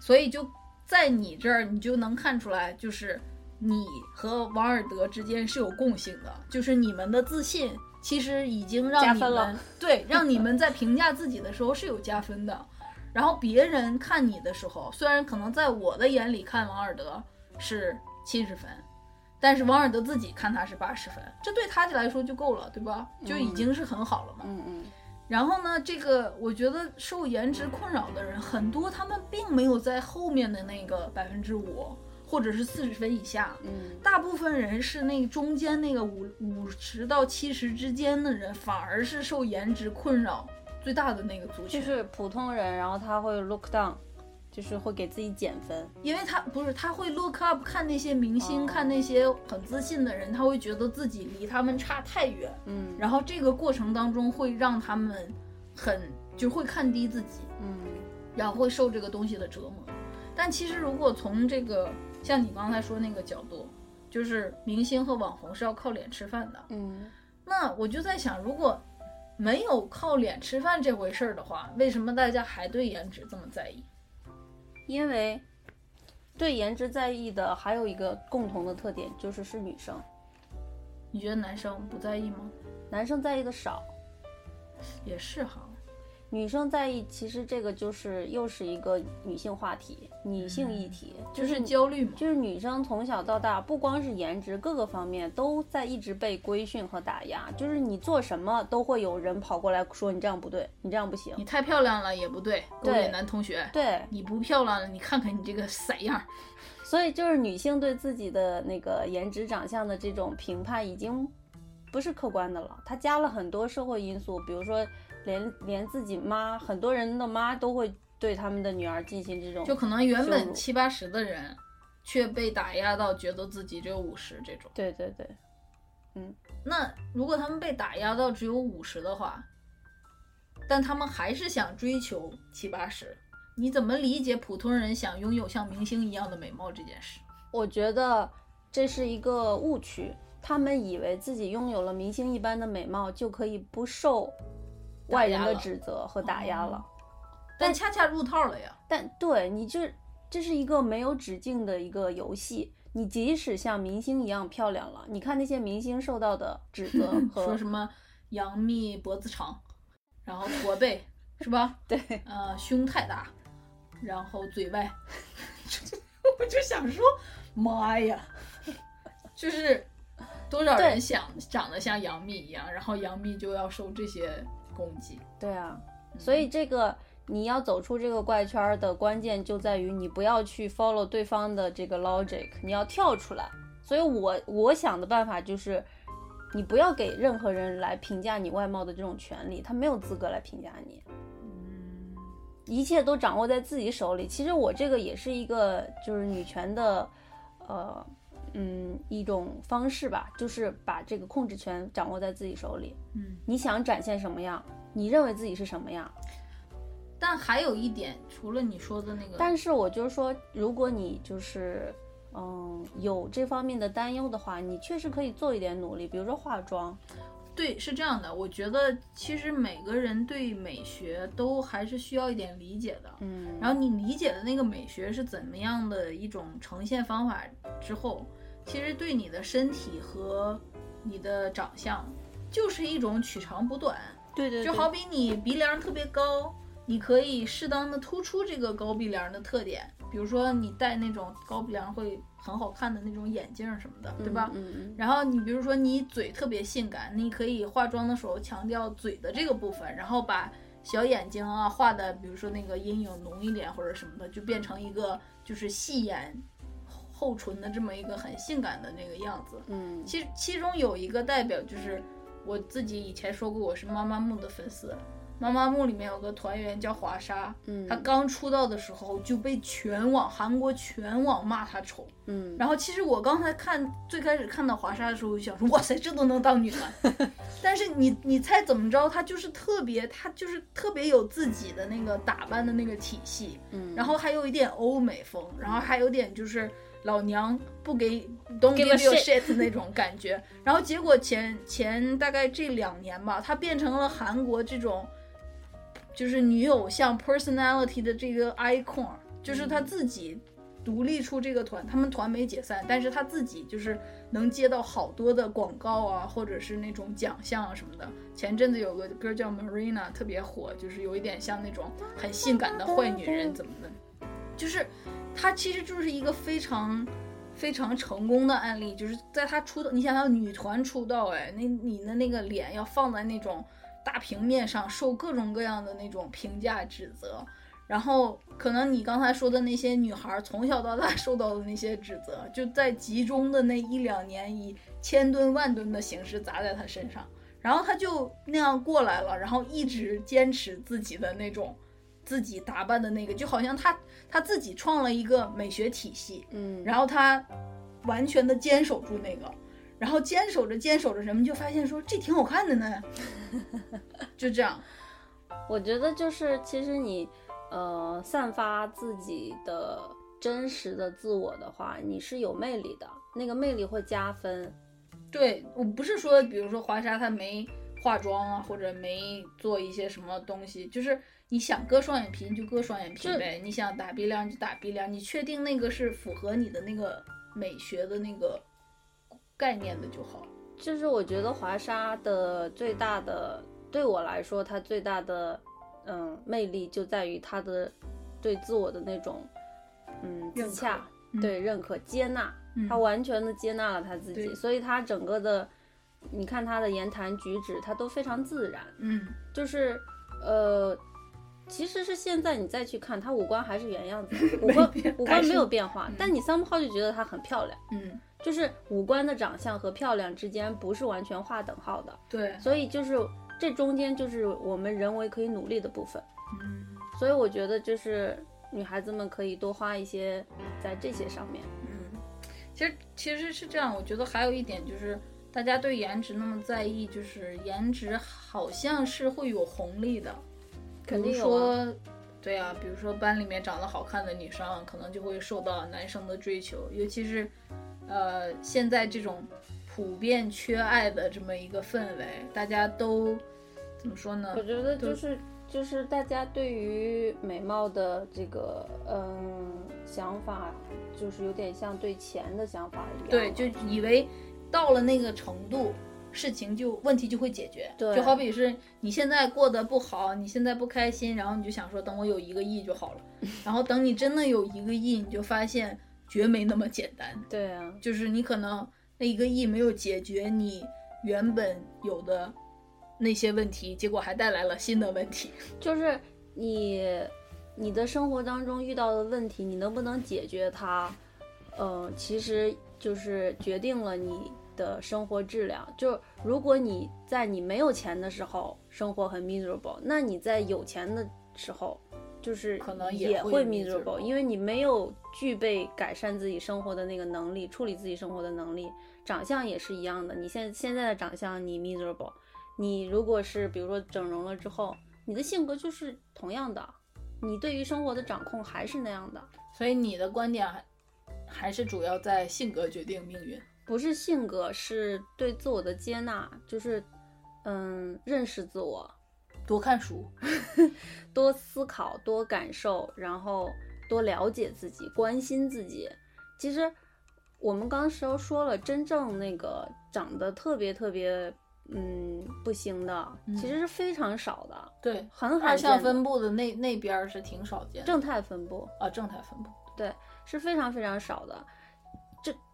所以就在你这儿，你就能看出来，就是你和王尔德之间是有共性的，就是你们的自信其实已经让你们对让你们在评价自己的时候是有加分的。然后别人看你的时候，虽然可能在我的眼里看王尔德是七十分，但是王尔德自己看他是八十分，这对他来说就够了，对吧？就已经是很好了嘛。嗯嗯然后呢，这个我觉得受颜值困扰的人很多，他们并没有在后面的那个百分之五或者是四十分以下，嗯大部分人是那中间那个五五十到七十之间的人，反而是受颜值困扰最大的那个族群。就是普通人，然后他会 look down，就是会给自己减分。因为他不是他会 look up 看那些明星，哦看那些很自信的人，他会觉得自己离他们差太远，嗯然后这个过程当中会让他们很就会看低自己。嗯然后会受这个东西的折磨。但其实如果从这个像你刚才说那个角度，就是明星和网红是要靠脸吃饭的，嗯那我就在想，如果没有靠脸吃饭这回事儿的话，为什么大家还对颜值这么在意？因为对颜值在意的还有一个共同的特点，就是是女生，你觉得男生不在意吗？男生在意的少。也是哈，女生在意，其实这个就是又是一个女性话题、女性议题，就是是焦虑嘛。就是女生从小到大，不光是颜值，各个方面都在一直被规训和打压。就是你做什么，都会有人跑过来说你这样不对，你这样不行。你太漂亮了也不对，勾对引男同学。对，你不漂亮了，你看看你这个色样儿。所以就是女性对自己的那个颜值长相的这种评判，已经不是客观的了。它加了很多社会因素，比如说连连自己妈，很多人的妈都会对他们的女儿进行这种，就可能原本七八十的人，却被打压到觉得自己只有五十这种。对对对，嗯那如果他们被打压到只有五十的话，但他们还是想追求七八十，你怎么理解普通人想拥有像明星一样的美貌这件事？我觉得这是一个误区。他们以为自己拥有了明星一般的美貌，就可以不受外人的指责和打压了。但恰恰入套了呀。但对你这这是一个没有止境的一个游戏。你即使像明星一样漂亮了，你看那些明星受到的指责 和说什么杨幂脖子长，然后驼背是吧？对，呃，胸太大，然后嘴歪，我就想说，妈呀，就是多少人想长得像杨幂一样，然后杨幂就要受这些攻击。对啊，所以这个你要走出这个怪圈儿的关键就在于你不要去 follow 对方的这个 logic，你要跳出来。所以我我想的办法就是，你不要给任何人来评价你外貌的这种权利，他没有资格来评价你。嗯，一切都掌握在自己手里。其实我这个也是一个就是女权的，呃，嗯，一种方式吧，就是把这个控制权掌握在自己手里。嗯，你想展现什么样，你认为自己是什么样。但还有一点，除了你说的那个，但是我就是说，如果你就是嗯有这方面的担忧的话，你确实可以做一点努力，比如说化妆。对，是这样的，我觉得其实每个人对美学都还是需要一点理解的。嗯，然后你理解的那个美学是怎么样的一种呈现方法之后，其实对你的身体和你的长相就是一种取长补短。对对，就好比你鼻梁特别高，你可以适当的突出这个高鼻梁的特点，比如说你戴那种高鼻梁会很好看的那种眼镜什么的，对吧？嗯嗯然后你比如说你嘴特别性感，你可以化妆的时候强调嘴的这个部分，然后把小眼睛啊画的，比如说那个阴影浓一点或者什么的，就变成一个就是细眼厚唇的这么一个很性感的那个样子。嗯其其中有一个代表就是我自己以前说过，我是妈妈木的粉丝。妈妈木里面有个团员叫华莎，嗯，她刚出道的时候就被全网韩国全网骂她丑。嗯，然后其实我刚才看最开始看到华莎的时候，我就想说哇塞，这都能当女团。但是你你猜怎么着？她就是特别，她就是特别有自己的那个打扮的那个体系，嗯，然后还有一点欧美风，然后还有点就是老娘不给 don't Give a you shit 那种感觉。然后结果前前大概这两年吧，她变成了韩国这种就是女偶像 personality 的这个 icon，就是她自己独立出这个团，他们团没解散，但是她自己就是能接到好多的广告啊，或者是那种奖项啊什么的。前阵子有个歌叫 Marina 特别火，就是有一点像那种很性感的坏女人怎么的，就是她其实就是一个非常。非常成功的案例，就是在她出道，你想想女团出道，哎，那你的那个脸要放在那种大平面上，受各种各样的那种评价指责，然后可能你刚才说的那些女孩从小到大 受到的那些指责，就在集中的那一两年，以千吨万吨的形式砸在她身上，然后她就那样过来了，然后一直坚持自己的那种自己打扮的那个，就好像他他自己创了一个美学体系，嗯，然后他完全的坚守住那个。然后坚守着坚守着，人们就发现说这挺好看的呢，就这样。我觉得就是其实你呃散发自己的真实的自我的话，你是有魅力的，那个魅力会加分。对我不是说，比如说华莎她没化妆啊，或者没做一些什么东西，就是你想割双眼皮你就割双眼皮呗，你想打鼻梁就打鼻梁，你确定那个是符合你的那个美学的那个概念的就好。就是我觉得华沙的最大的，对我来说，她最大的嗯魅力就在于她的对自我的那种嗯自洽，嗯对认可、接纳，嗯她完全的接纳了她自己，对所以她整个的，你看她的言谈举止，她都非常自然，嗯，就是呃。其实是现在你再去看，她五官还是原样子，五 官五官没有变化，嗯但你 somehow 就觉得她很漂亮，嗯，就是五官的长相和漂亮之间不是完全划等号的。对，所以就是这中间就是我们人为可以努力的部分，嗯所以我觉得就是女孩子们可以多花一些在这些上面。嗯，其实其实是这样，我觉得还有一点就是。大家对颜值那么在意，就是颜值好像是会有红利的，肯定比如说，对啊，比如说班里面长得好看的女生，可能就会受到男生的追求，尤其是，呃，现在这种普遍缺爱的这么一个氛围，大家都怎么说呢我？觉得就是就是大家对于美貌的这个嗯想法，就是有点像对钱的想法一样。对，就以为到了那个程度，事情就问题就会解决。对就好比是你现在过得不好，你现在不开心，然后你就想说等我有一个亿就好了，然后等你真的有一个亿，你就发现绝没那么简单。对啊，就是你可能那一个亿没有解决你原本有的那些问题，结果还带来了新的问题。就是你你的生活当中遇到的问题，你能不能解决它？呃，其实就是决定了你的生活质量。就如果你在你没有钱的时候生活很 miserable，那你在有钱的时候，就是可能也也会 miserable，miserable 因为你没有具备改善自己生活的那个能力，处理自己生活的能力。长相也是一样的，你现现在的长相你 miserable，你如果是比如说整容了之后，你的性格就是同样的，你对于生活的掌控还是那样的。所以你的观点还还是主要在性格决定命运？不是性格，是对自我的接纳，就是嗯，认识自我，多看书，多思考，多感受，然后多了解自己，关心自己。其实我们刚时候说了，真正那个长得特别特别嗯不行的，其实是非常少的，对，很二罕见的。项分布的那那边儿是挺少见的。正态分布啊，正态分布。对是非常非常少的，这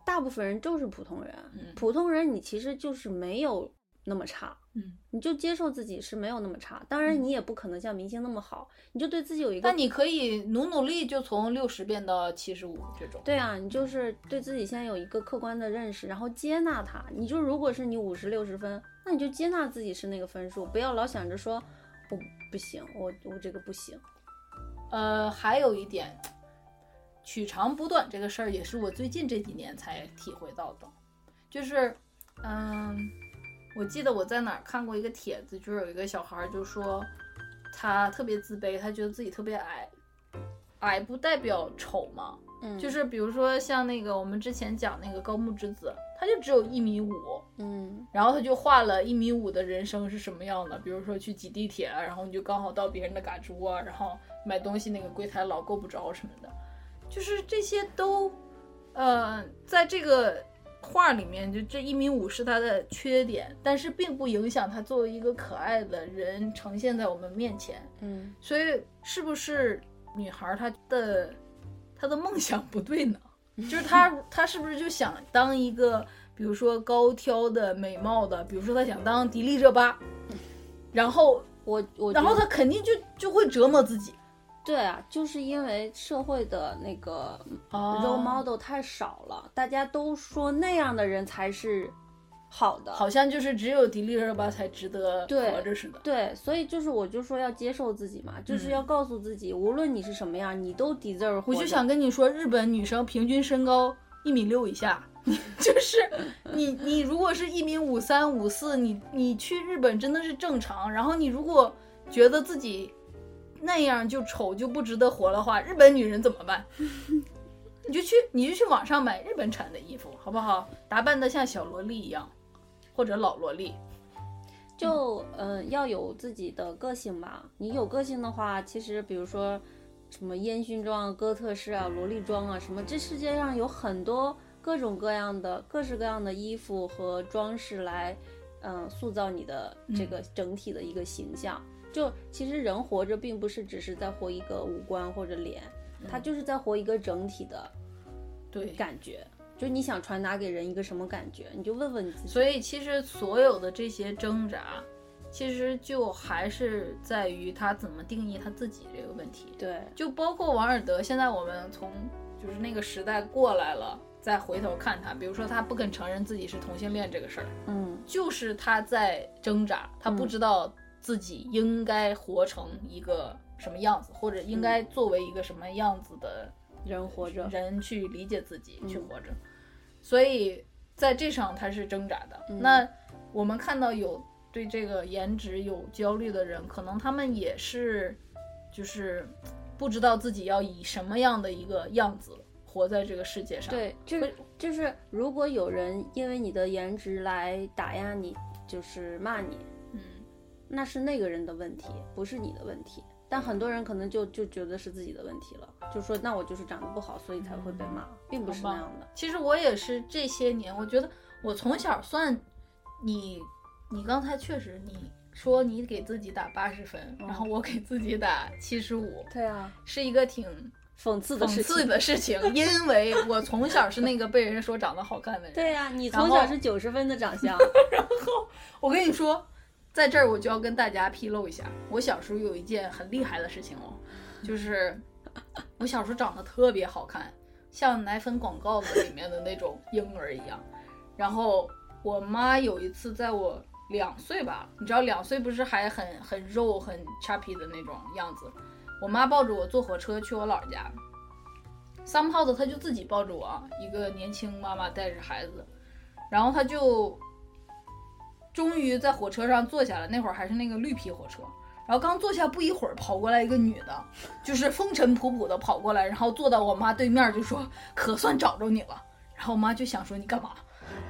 大部分人就是普通人。嗯普通人你其实就是没有那么差，嗯，你就接受自己是没有那么差。当然，嗯你也不可能像明星那么好，你就对自己有一个那你可以努努力，就从六十变到七十五这种。对啊，你就是对自己先有一个客观的认识，然后接纳它。你就如果是你五十六十分，那你就接纳自己是那个分数，不要老想着说我不行，我我这个不行。呃，还有一点，取长补短这个事儿，也是我最近这几年才体会到的。就是，嗯，我记得我在哪儿看过一个帖子，就是有一个小孩儿就说他特别自卑，他觉得自己特别矮，矮不代表丑嘛。嗯，就是比如说像那个我们之前讲那个高木之子，他就只有一米五，嗯然后他就画了一米五的人生是什么样的，比如说去挤地铁啊，然后你就刚好到别人的嘎吱窝，然后买东西那个柜台老够不着什么的，就是这些都，呃，在这个画里面，就这一米五是他的缺点，但是并不影响他作为一个可爱的人呈现在我们面前。嗯所以是不是女孩儿她的她的梦想不对呢？就是她她是不是就想当一个，比如说高挑的、美貌的，比如说她想当迪丽热巴，然后我我然后她肯定就就会折磨自己。对啊，就是因为社会的那个 role 哦 model 太少了，大家都说那样的人才是好的，好像就是只有迪丽热巴才值得活着似的。对，所以就是我就说要接受自己嘛，就是嗯要告诉自己，无论你是什么样，你都 deserve。我就想跟你说，日本女生平均身高一米六以下，就是你你如果是一米五三五四，你你去日本真的是正常。然后你如果觉得自己那样就丑就不值得活的话，日本女人怎么办？你就去你就去网上买日本产的衣服，好不好？打扮的像小萝莉一样，或者老萝莉。就嗯、呃要有自己的个性吧。你有个性的话，其实比如说什么烟熏妆、啊、哥特式啊、萝莉装啊，什么这世界上有很多各种各样的、各式各样的衣服和装饰来，嗯、塑造你的这个整体的一个形象。就其实人活着，并不是只是在活一个五官或者脸，他就是在活一个整体的对，感觉。就你想传达给人一个什么感觉，你就问问你自己。所以其实所有的这些挣扎，其实就还是在于他怎么定义他自己这个问题。对，就包括王尔德，现在我们从就是那个时代过来了，再回头看他，比如说他不肯承认自己是同性恋这个事儿，嗯就是他在挣扎，他不嗯知道自己应该活成一个什么样子，或者应该作为一个什么样子的人活着，人去理解自己，嗯去活着。所以在这上他是挣扎的。嗯那我们看到有对这个颜值有焦虑的人，可能他们也是就是不知道自己要以什么样的一个样子活在这个世界上。，对，就是就是，如果有人因为你的颜值来打压你，就是骂你，嗯，那是那个人的问题，不是你的问题。但很多人可能就就觉得是自己的问题了，就说那我就是长得不好，所以才会被骂，并不是那样的。其实我也是这些年，我觉得我从小算你，你刚才确实你说你给自己打八十分，嗯然后我给自己打七十五，对啊，是一个挺讽刺的讽事情。刺的事情，因为我从小是那个被人说长得好看的人。对呀、你从小是九十分的长相，然后我跟你说，在这儿我就要跟大家披露一下，我小时候有一件很厉害的事情哦，就是我小时候长得特别好看，像奶粉广告子里面的那种婴儿一样。然后我妈有一次在我两岁吧，你知道两岁不是还很很肉很 chubby 的那种样子，我妈抱着我坐火车去我姥儿家。somehow 的，她就自己抱着我，一个年轻妈妈带着孩子，然后她就终于在火车上坐下了，那会儿还是那个绿皮火车，然后刚坐下不一会儿，跑过来一个女的，就是风尘仆仆的跑过来，然后坐到我妈对面就说：“可算找着你了。”然后我妈就想说：“你干嘛？”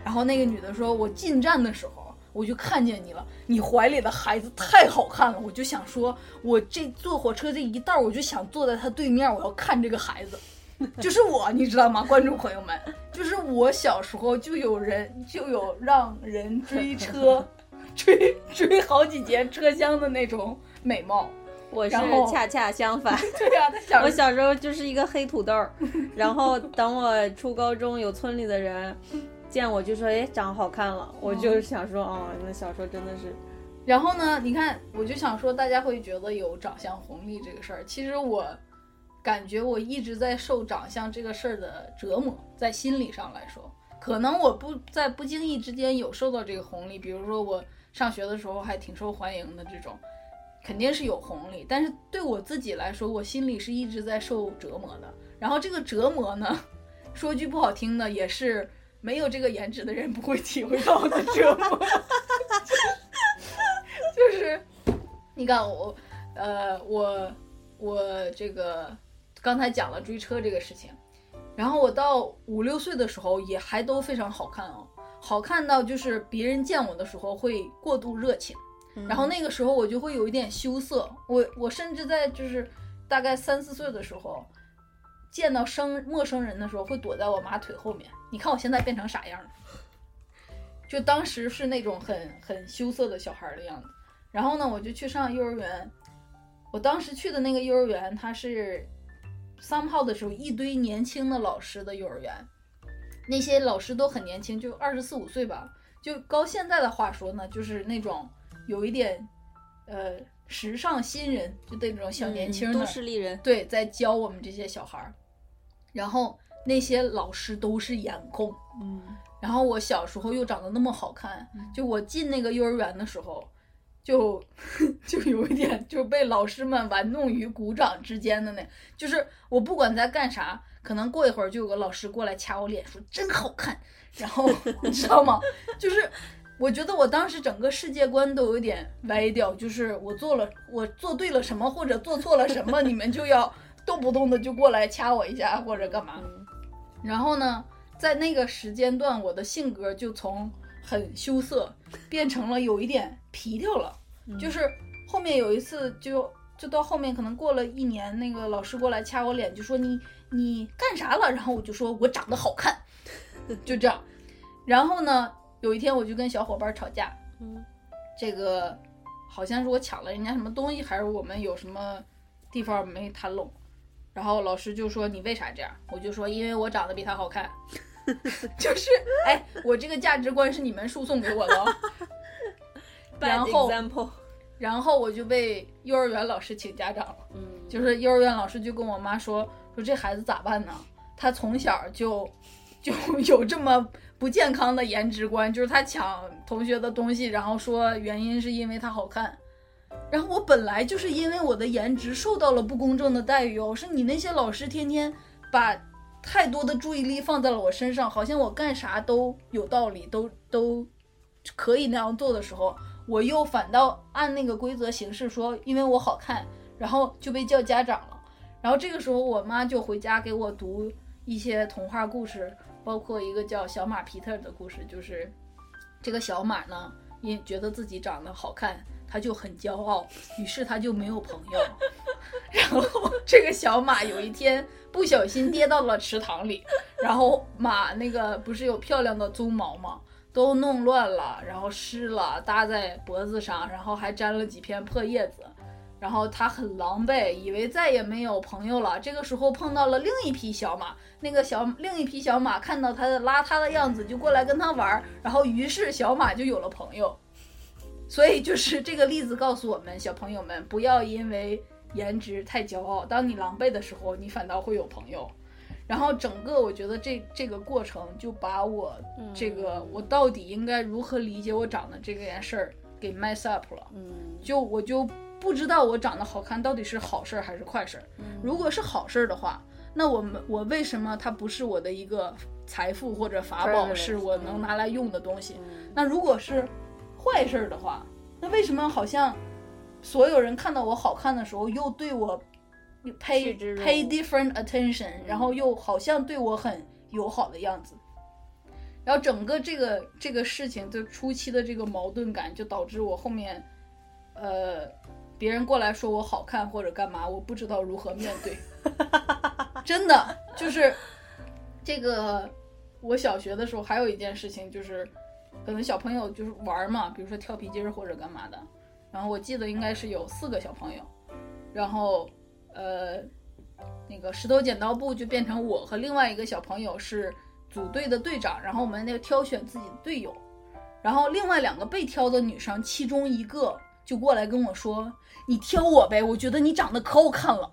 然后那个女的说：“我进站的时候我就看见你了，你怀里的孩子太好看了，我就想说，我这坐火车这一道我就想坐在他对面，我要看这个孩子。” 就是我，你知道吗，观众朋友们？就是我小时候就有人就有让人追车，追追好几节车厢的那种美貌。我是恰恰相反。对呀、我小时候就是一个黑土豆儿，然后等我初高中，有村里的人见我就说：“哎，长好看了。”我就想说：“哦，那小时候真的是然后呢，你看，我就想说，大家会觉得有长相红利这个事儿，其实我感觉我一直在受长相这个事儿的折磨，在心理上来说，可能我不在不经意之间有受到这个红利，比如说我上学的时候还挺受欢迎的这种，肯定是有红利，但是对我自己来说，我心里是一直在受折磨的。然后这个折磨呢，说句不好听的，也是没有这个颜值的人不会体会到的折磨。就是，你看我，呃，我我这个刚才讲了追车这个事情，然后我到五六岁的时候也还都非常好看哦，好看到就是别人见我的时候会过度热情，然后那个时候我就会有一点羞涩，我我甚至在就是大概三四岁的时候。见到生陌生人的时候，会躲在我妈腿后面。你看我现在变成啥样了？就当时是那种很很羞涩的小孩儿的样子。然后呢，我就去上幼儿园。我当时去的那个幼儿园，它是三号的时候一堆年轻的老师的幼儿园，那些老师都很年轻，就二十四五岁吧。就高现在的话说呢，就是那种有一点呃时尚新人，就那种小年轻的、嗯都市丽人。对，在教我们这些小孩儿。然后那些老师都是颜控，嗯，然后我小时候又长得那么好看，就我进那个幼儿园的时候，就 就有一点就被老师们玩弄于股掌之间的那，就是我不管在干啥，可能过一会儿就有个老师过来掐我脸说真好看，然后 你知道吗？就是我觉得我当时整个世界观都有点歪掉，就是我做了我做对了什么或者做错了什么，你们就要动不动的就过来掐我一下或者干嘛。然后呢，在那个时间段，我的性格就从很羞涩变成了有一点皮条了。就是后面有一次就，就到后面可能过了一年，那个老师过来掐我脸，就说你你干啥了？然后我就说我长得好看，就这样。然后呢，有一天我就跟小伙伴吵架，嗯，这个好像是我抢了人家什么东西，还是我们有什么地方没谈拢。然后老师就说你为啥这样？我就说因为我长得比他好看，就是哎，我这个价值观是你们输送给我的哦。然后然后我就被幼儿园老师请家长了，嗯，就是幼儿园老师就跟我妈说说这孩子咋办呢？他从小就就有这么不健康的颜值观，就是他抢同学的东西，然后说原因是因为他好看。然后我本来就是因为我的颜值受到了不公正的待遇哦，是你那些老师天天把太多的注意力放在了我身上，好像我干啥都有道理，都都可以那样做的时候，我又反倒按那个规则行事说，因为我好看，然后就被叫家长了。然后这个时候，我妈就回家给我读一些童话故事，包括一个叫小马皮特的故事，就是这个小马呢，因觉得自己长得好看，他就很骄傲，于是他就没有朋友。然后这个小马有一天不小心跌到了池塘里，然后马那个不是有漂亮的鬃毛吗？都弄乱了，然后湿了，搭在脖子上，然后还沾了几片破叶子。然后他很狼狈，以为再也没有朋友了。这个时候碰到了另一匹小马，那个小另一匹小马看到他的邋遢的样子，就过来跟他玩儿。然后于是小马就有了朋友。所以就是这个例子告诉我们，小朋友们不要因为颜值太骄傲，当你狼狈的时候，你反倒会有朋友。然后整个我觉得这这个过程就把我这个我到底应该如何理解我长得这件事儿给 mess up 了。嗯，就我就不知道我长得好看到底是好事儿还是坏事儿。如果是好事儿的话，那我们我为什么它不是我的一个财富或者法宝，是我能拿来用的东西？嗯那如果是坏事儿的话，那为什么好像所有人看到我好看的时候，又对我 pay pay different attention，然后又好像对我很友好的样子。然后整个这个这个事情，就初期的这个矛盾感，就导致我后面，呃，别人过来说我好看或者干嘛，我不知道如何面对。真的就是这个，我小学的时候还有一件事情，就是可能小朋友就是玩嘛，比如说跳皮筋或者干嘛的。然后我记得应该是有四个小朋友，然后呃，那个石头剪刀布就变成我和另外一个小朋友是组队的队长，然后我们那个挑选自己的队友，然后另外两个被挑的女生，其中一个就过来跟我说：“你挑我呗，我觉得你长得可好看了。”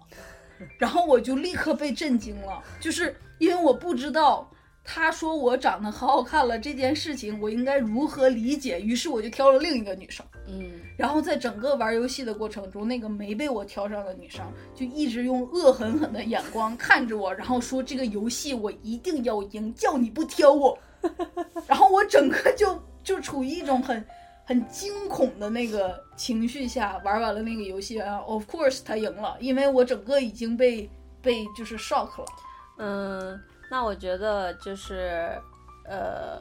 然后我就立刻被震惊了，就是因为我不知道他说我长得好好看了这件事情，我应该如何理解，于是我就挑了另一个女生。嗯，然后在整个玩游戏的过程中，那个没被我挑上的女生就一直用恶狠狠的眼光看着我，然后说这个游戏我一定要赢，叫你不挑我。然后我整个就就处于一种很很惊恐的那个情绪下玩完了那个游戏啊，of course 他赢了，因为我整个已经被被就是 shock 了。嗯，那我觉得就是，呃，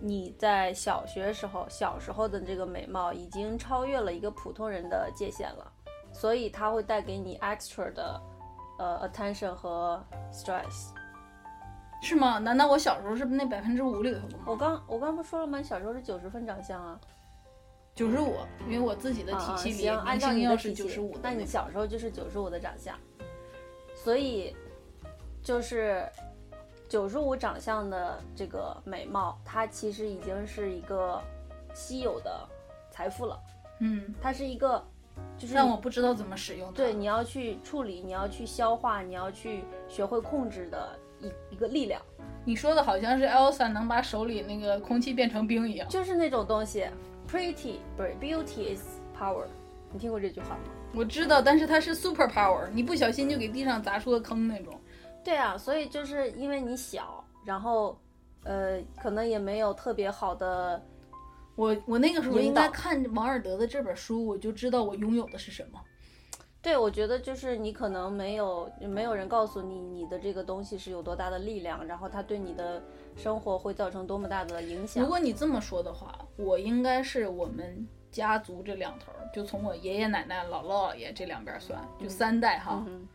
你在小学时候，小时候的这个美貌已经超越了一个普通人的界限了，所以它会带给你 extra 的呃 attention 和 stress。是吗？难道我小时候是不是那百分之五里头的吗？我刚我刚不说了吗？你小时候是九十分长相啊，九十五，因为我自己的体啊系里，行，按照你要是的体系九十五，那你小时候就是九十五的长相，所以就是九十五长相的这个美貌，它其实已经是一个稀有的财富了。嗯，它是一个，就是让我不知道怎么使用它。对你要去处理，你要去消化，你要去学会控制的一一个力量，你说的好像是 Elsa 能把手里那个空气变成冰一样。就是那种东西。Pretty 不是 beauty is power，你听过这句话吗？我知道，但是它是 super power，你不小心就给地上砸出个坑那种。对啊，所以就是因为你小，然后呃，可能也没有特别好的，我我那个时候应该看王尔德的这本书，我就知道我拥有的是什么。对我觉得就是你可能没有没有人告诉你你的这个东西是有多大的力量，然后它对你的生活会造成多么大的影响。如果你这么说的话，我应该是我们家族这两头儿，就从我爷爷奶奶、姥姥姥爷这两边儿算，就三代哈，嗯，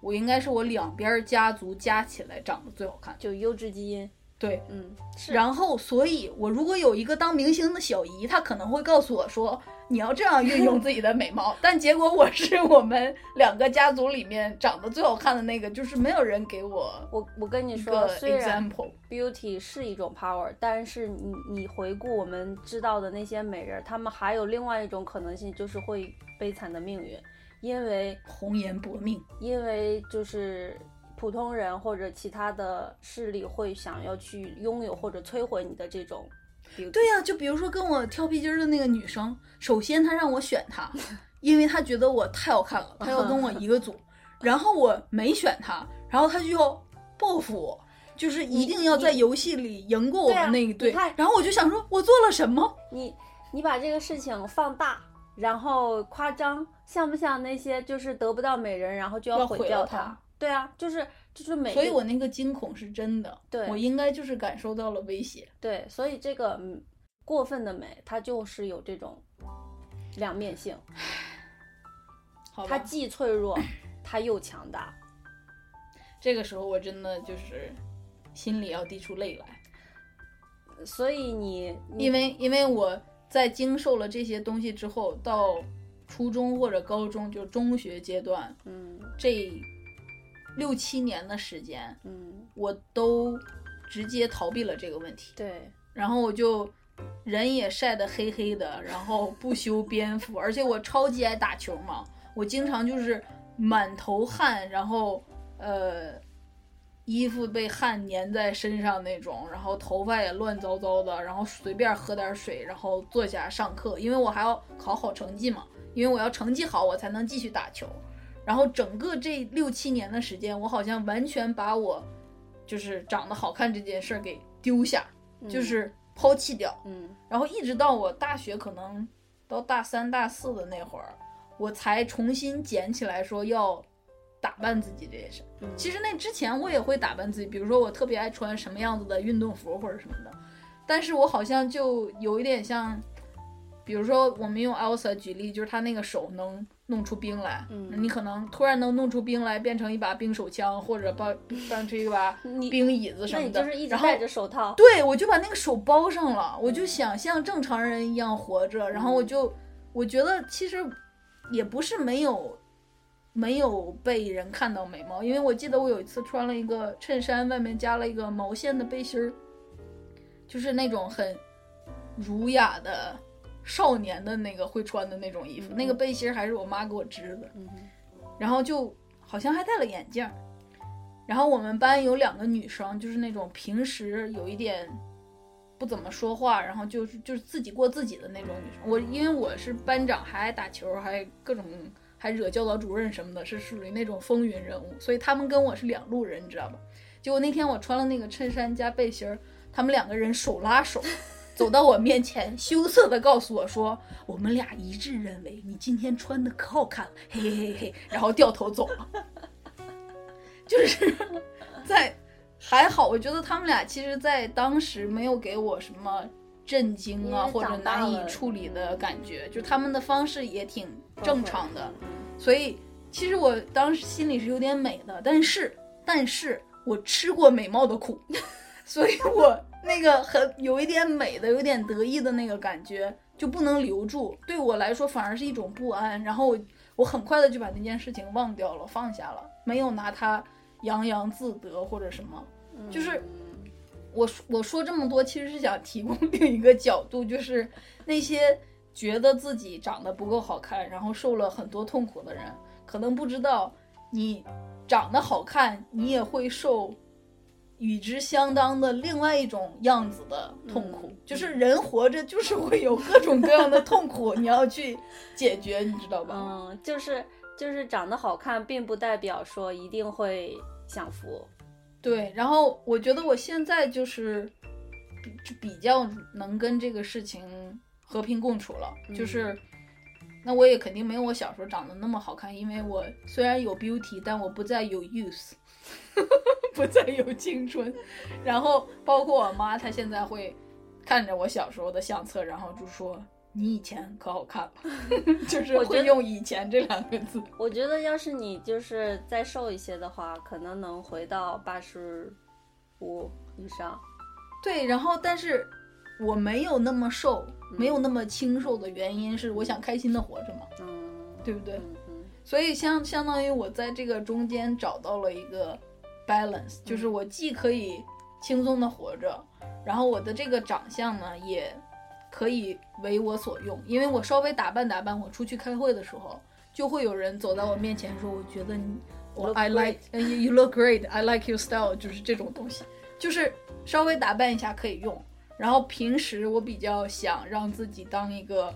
我应该是我两边儿家族加起来长得最好看。就优质基因，对，嗯，是，然后，所以我如果有一个当明星的小姨，她可能会告诉我说，你要这样运用自己的美貌。但结果我是我们两个家族里面长得最好看的那个，就是没有人给我我我跟你说，个虽然 example。beauty 是一种 power，但是你你回顾我们知道的那些美人，她们还有另外一种可能性，就是会悲惨的命运，因为红颜薄命，因为就是普通人或者其他的势力会想要去拥有或者摧毁你的这种。对呀、就比如说跟我跳皮筋儿的那个女生，首先她让我选她，因为她觉得我太好看了，她要跟我一个组，然后我没选她，然后她就要报复我。就是一定要在游戏里赢过我们那一队，然后我就想说，我做了什么？你你把这个事情放大，然后夸张，像不像那些就是得不到美人，然后就要毁掉毁了它对啊，就是就是美所以我那个惊恐是真的，对我应该就是感受到了威胁。对，所以这个嗯过分的美，它就是有这种两面性，好吧它，既脆弱，它又强大。这个时候我真的就是心里要滴出泪来，所以你你因为因为我在经受了这些东西之后，到初中或者高中，就中学阶段嗯。这六七年的时间，嗯。我都直接逃避了这个问题，对。然后我就人也晒得黑黑的，然后不修边幅，而且我超级爱打球嘛，我经常就是满头汗，然后呃衣服被汗粘在身上那种，然后头发也乱糟糟的，然后随便喝点水，然后坐下上课，因为我还要考好成绩嘛，因为我要成绩好我才能继续打球。然后整个这六七年的时间，我好像完全把我就是长得好看这件事儿给丢下，就是抛弃掉。嗯然后一直到我大学可能到大三、大四的那会儿，我才重新捡起来说要打扮自己这件事。其实那之前我也会打扮自己，比如说我特别爱穿什么样子的运动服或者什么的，但是我好像就有一点像，比如说我们用 Elsa 举例，就是她那个手能弄出冰来，嗯。你可能突然能弄出冰来，变成一把冰手枪，或者把变成一把 冰椅子什么的，那你就是一直然后戴着手套，对，我就把那个手包上了，我就想像正常人一样活着，然后我就我觉得其实也不是没有没有被人看到美貌，因为我记得我有一次穿了一个衬衫，外面加了一个毛线的背心儿，就是那种很儒雅的少年的那个会穿的那种衣服，那个背心儿还是我妈给我织的，嗯然后就好像还戴了眼镜儿。然后我们班有两个女生，就是那种平时有一点不怎么说话，然后就是就是自己过自己的那种女生。我因为我是班长，还爱打球，还各种还惹教导主任什么的，是属于那种风云人物，所以他们跟我是两路人，你知道吧？结果那天我穿了那个衬衫加背心儿，他们两个人手拉手。走到我面前，羞涩地告诉我说：“我们俩一致认为你今天穿的可好看了，嘿嘿嘿嘿。”然后掉头走了。就是在还好，我觉得他们俩其实，在当时没有给我什么震惊啊或者难以处理的感觉，就他们的方式也挺正常的。嗯所以其实我当时心里是有点美的，但是但是我吃过美貌的苦，所以我那个很有一点美的、有点得意的那个感觉就不能留住，对我来说反而是一种不安。然后我我很快的就把那件事情忘掉了，放下了，没有拿它洋洋自得或者什么。就是我说我说这么多，其实是想提供另一个角度，就是那些觉得自己长得不够好看，然后受了很多痛苦的人，可能不知道你长得好看，你也会受与之相当的另外一种样子的痛苦。嗯就是人活着就是会有各种各样的痛苦，你要去解决，你知道吧？嗯，就是就是长得好看，并不代表说一定会享福。对，然后我觉得我现在就是比就比较能跟这个事情和平共处了，就是那我也肯定没有我小时候长得那么好看，因为我虽然有 beauty，但我不再有 youth，不再有青春。然后包括我妈，她现在会看着我小时候的相册，然后就说。你以前可好看了，就是我会用“以前”这两个字。我觉得要是你就是再瘦一些的话，可能能回到八十五以上。对，然后但是我没有那么瘦，没有那么清瘦的原因是我想开心的活着嘛，嗯，对不对？嗯嗯所以相相当于我在这个中间找到了一个 balance，就是我既可以轻松的活着，然后我的这个长相呢也可以为我所用，因为我稍微打扮打扮，我出去开会的时候，就会有人走到我面前说，我觉得你我 I like you you look great, I like your style，就是这种东西，就是稍微打扮一下可以用。然后平时我比较想让自己当一个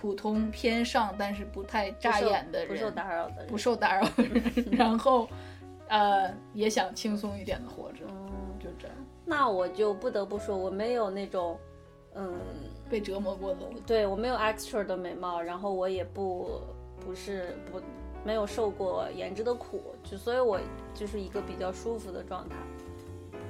普通偏上，但是不太扎眼的人，不受打扰的人，不受打扰的人，然后，呃，也想轻松一点的活着，嗯，就这样。那我就不得不说，我没有那种，嗯，被折磨过的，对我没有 extra 的美貌，然后我也不不是不没有受过颜值的苦，就所以我就是一个比较舒服的状态。嗯，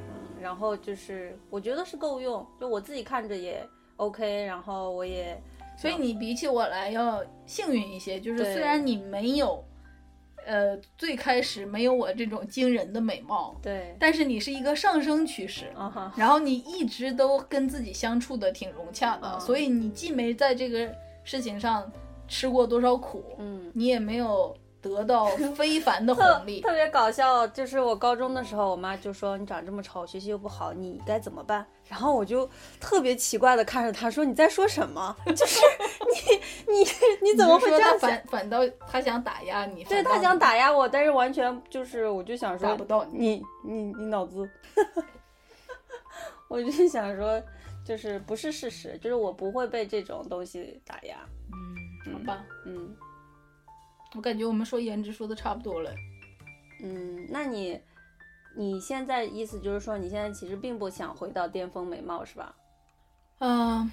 然后就是我觉得是够用，就我自己看着也 OK，然后我也所以你比起我来要幸运一些，就是虽然你没有，呃，最开始没有我这种惊人的美貌，对，但是你是一个上升趋势。然后你一直都跟自己相处的挺融洽的，嗯所以你既没在这个事情上吃过多少苦，嗯。你也没有得到非凡的红利。特别搞笑，就是我高中的时候，我妈就说你长这么丑，学习又不好，你该怎么办？然后我就特别奇怪的看着她说你在说什么？就是你你你怎么会这样？反反倒他想打压你？对她想打压我，但是完全就是我就想说打不到你。你你你脑子，我就想说就是不是事实，就是我不会被这种东西打压。嗯，好吧，嗯我感觉我们说颜值说的差不多了。嗯，那你你现在意思就是说你现在其实并不想回到巅峰美貌是吧？嗯、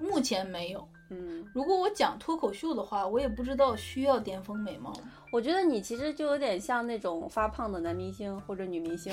目前没有，嗯，如果我讲脱口秀的话，我也不知道需要巅峰美貌？我觉得你其实就有点像那种发胖的男明星或者女明星，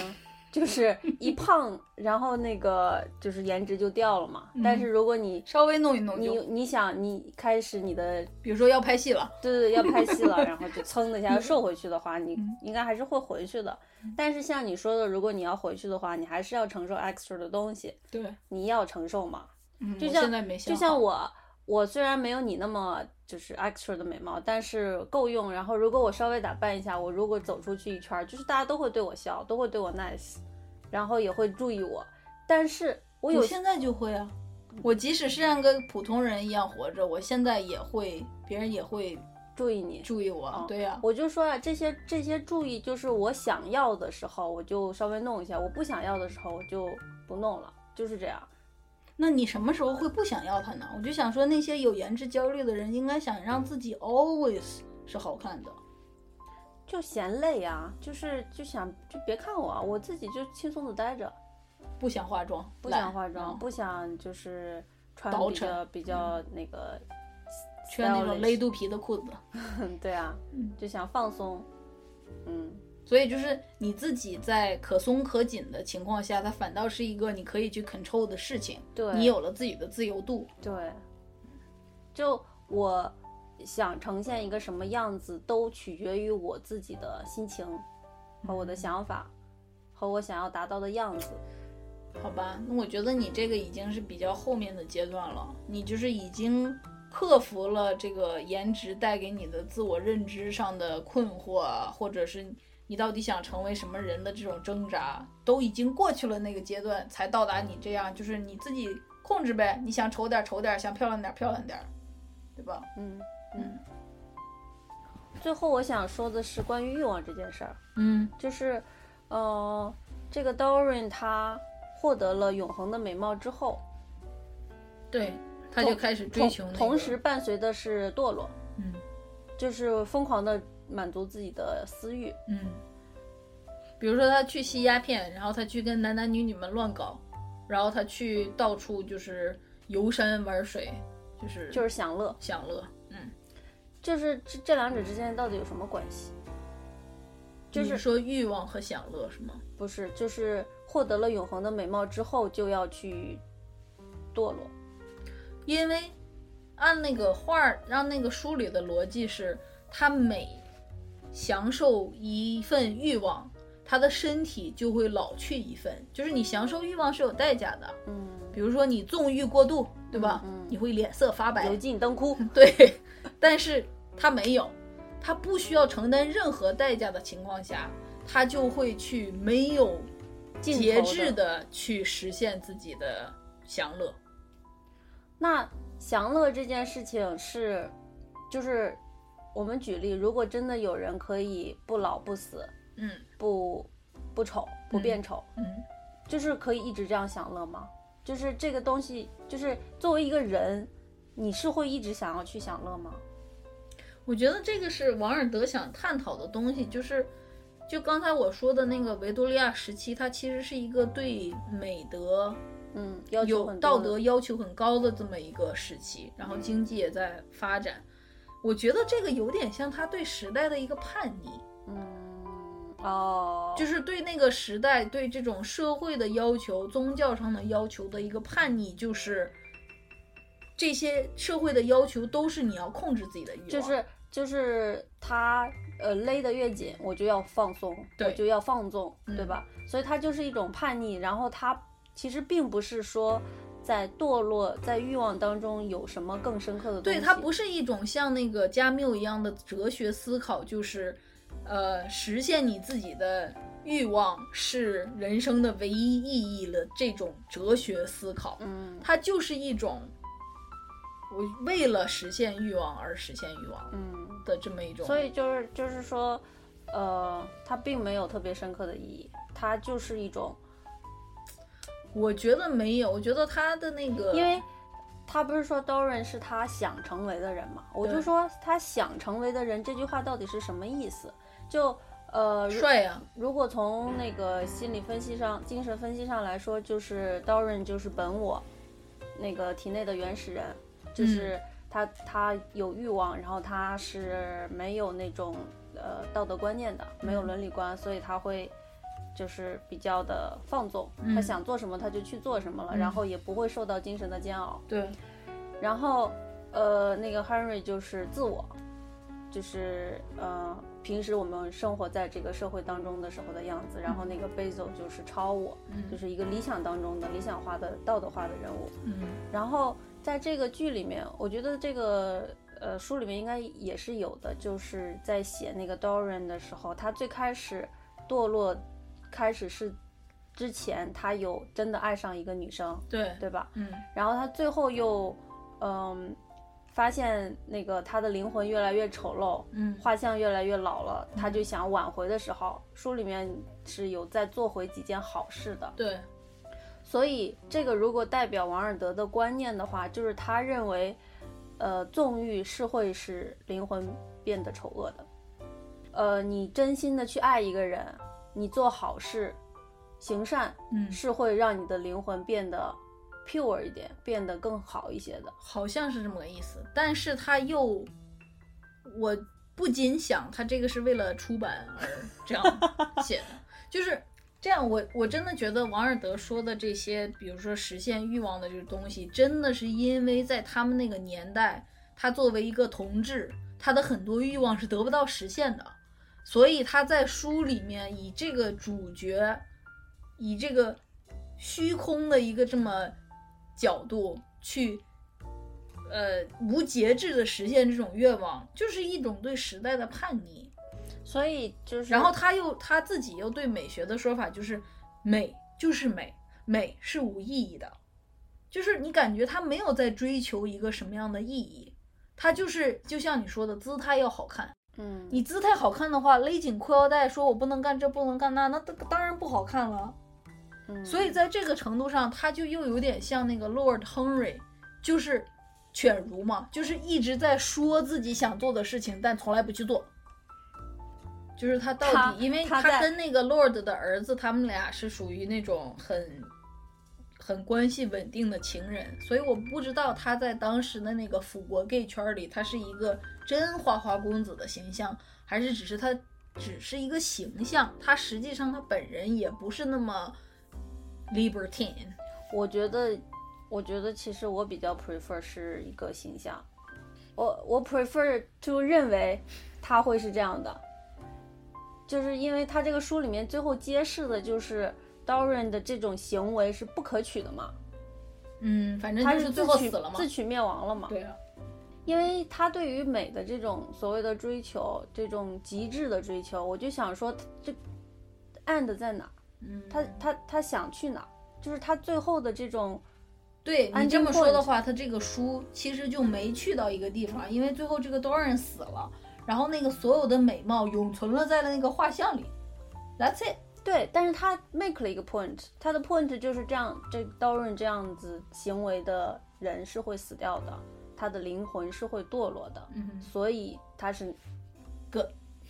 就是一胖，然后那个就是颜值就掉了嘛。但是如果你稍微弄一弄你，你想你开始你的比如说要拍戏了，对对对要拍戏了，然后就噌的一下瘦回去的话，你嗯应该还是会回去的。但是像你说的，如果你要回去的话，你还是要承受 extra 的东西，对，你要承受嘛。嗯，就像就像我，我虽然没有你那么就是 extra 的美貌，但是够用。然后如果我稍微打扮一下，我如果走出去一圈儿，就是大家都会对我笑，都会对我 nice，然后也会注意我。但是我有现在就会啊，我即使是像个普通人一样活着，我现在也会，别人也会注意你，注意我。哦对呀、我就说啊，这些这些注意，就是我想要的时候我就稍微弄一下，我不想要的时候我就不弄了，就是这样。那你什么时候会不想要它呢？我就想说，那些有颜值焦虑的人，应该想让自己 always 是好看的。就嫌累啊，就是就想就别看我啊，我自己就轻松的待着。不想化妆，不想化妆，嗯不想就是穿倒比较比较那个穿那种勒肚皮的裤子。对啊嗯，就想放松，嗯，所以就是你自己在可松可紧的情况下，它反倒是一个你可以去 control 的事情。对，你有了自己的自由度。对，就我想呈现一个什么样子，都取决于我自己的心情和我的嗯想法，和我想要达到的样子。好吧，那我觉得你这个已经是比较后面的阶段了，你就是已经克服了这个颜值带给你的自我认知上的困惑啊，或者是你到底想成为什么人的这种挣扎，都已经过去了那个阶段，才到达你这样，就是你自己控制呗，你想丑点儿丑点儿，想漂亮点儿漂亮点儿，对吧？嗯嗯最后我想说的是关于欲望这件事儿。嗯就是，呃，这个 Dorian 他获得了永恒的美貌之后，对，他就开始追求、那个、同时伴随的是堕落，嗯就是疯狂的满足自己的私欲。嗯，比如说他去吸鸦片，然后他去跟男男女女们乱搞，然后他去到处就是游山玩水，就是就是享乐，享乐。嗯，就是这这两者之间到底有什么关系？就是说欲望和享乐是吗？不是，就是获得了永恒的美貌之后就要去堕落。因为按那个画儿，让那个书里的逻辑是，他每享受一份欲望，他的身体就会老去一份。就是你享受欲望是有代价的，嗯，比如说你纵欲过度，对吧？嗯嗯你会脸色发白油，尽灯枯。对，但是他没有，他不需要承担任何代价的情况下，他就会去没有尽节制的的去实现自己的享乐。那享乐这件事情是，就是我们举例，如果真的有人可以不老不死，嗯不不丑不变丑，嗯，就是可以一直这样享乐吗？就是这个东西，就是作为一个人，你是会一直想要去享乐吗？我觉得这个是王尔德想探讨的东西，就是就刚才我说的那个维多利亚时期，它其实是一个对美德嗯，要求道德要求很高的这么一个时期，然后经济也在发展。我觉得这个有点像他对时代的一个叛逆，嗯哦，就是对那个时代、对这种社会的要求、宗教上的要求的一个叛逆，就是这些社会的要求都是你要控制自己的欲望，就是就是他呃勒得越紧，我就要放松，我就要放纵，嗯对吧？所以他就是一种叛逆，然后他其实并不是说在堕落在欲望当中有什么更深刻的东西，对，它不是一种像那个加缪一样的哲学思考，就是，呃，实现你自己的欲望是人生的唯一意义的这种哲学思考。嗯它就是一种，我为了实现欲望而实现欲望嗯，的这么一种。所以就是就是说，呃，它并没有特别深刻的意义，它就是一种，我觉得没有，我觉得他的那个，因为他不是说 Doran 是他想成为的人嘛，我就说他想成为的人这句话到底是什么意思？就呃，如帅呀、如果从那个心理分析上、精神分析上来说，就是 Doran 就是本我那个体内的原始人，就是他他他有欲望，然后他是没有那种呃道德观念的，没有伦理观，所以他会就是比较的放纵，他嗯。想做什么他就去做什么了，嗯。然后也不会受到精神的煎熬。对，然后呃，那个 Henry 就是自我，就是呃平时我们生活在这个社会当中的时候的样子，然后那个 Basil 就是超我，嗯。就是一个理想当中的理想化的道德化的人物。嗯。然后在这个剧里面，我觉得这个呃书里面应该也是有的，就是在写那个 Dorian 的时候，他最开始堕落，开始是之前他有真的爱上一个女生，对，对吧？嗯然后他最后又嗯发现那个他的灵魂越来越丑陋，嗯画像越来越老了，他就想挽回的时候，书里面是有在做回几件好事的。对，所以这个如果代表王尔德的观念的话，就是他认为，呃，纵欲是会使灵魂变得丑恶的。呃，你真心的去爱一个人，你做好事，行善，嗯是会让你的灵魂变得 pure 一点，变得更好一些的。好像是这么个意思，但是他又，我不禁想，他这个是为了出版而这样 写的，就是这样。我我真的觉得王尔德说的这些，比如说实现欲望的这个东西，真的是因为在他们那个年代，他作为一个同志，他的很多欲望是得不到实现的，所以他在书里面以这个主角，以这个虚空的一个这么角度去，呃，无节制的实现这种愿望，就是一种对时代的叛逆。所以就是，然后他又他自己又对美学的说法就是，美就是美，美是无意义的，就是你感觉他没有在追求一个什么样的意义，他就是就像你说的，姿态要好看。嗯，你姿态好看的话，勒紧裤腰带，说我不能干这不能干那，那当当然不好看了。嗯所以在这个程度上，他就又有点像那个 Lord Henry，就是犬儒嘛，就是一直在说自己想做的事情，但从来不去做。就是他到底，因为他跟那个 Lord 的儿子，他们俩是属于那种很很关系稳定的情人，所以我不知道他在当时的那个辅国 gay 圈里，他是一个真花花公子的形象，还是只是他只是一个形象，他实际上他本人也不是那么 libertine。我觉得，我觉得其实我比较 prefer 是一个形象，我我 prefer to 认为他会是这样的，就是因为他这个书里面最后揭示的就是 Dorian 的这种行为是不可取的嘛，嗯，反正他就是最后死了嘛。自取灭亡了嘛。对啊，因为他对于美的这种所谓的追求，这种极致的追求，我就想说，这 end 在哪儿？嗯，他他他想去哪儿？就是他最后的这种，对你这么说的话，他这个书其实就没去到一个地方，因为最后这个 Doran 死了，然后那个所有的美貌永存了在了那个画像里。That's it。对，但是他 make 了一个 point，他的 point 就是这样，这 Doran 这样子行为的人是会死掉的，他的灵魂是会堕落的，嗯所以他是 Good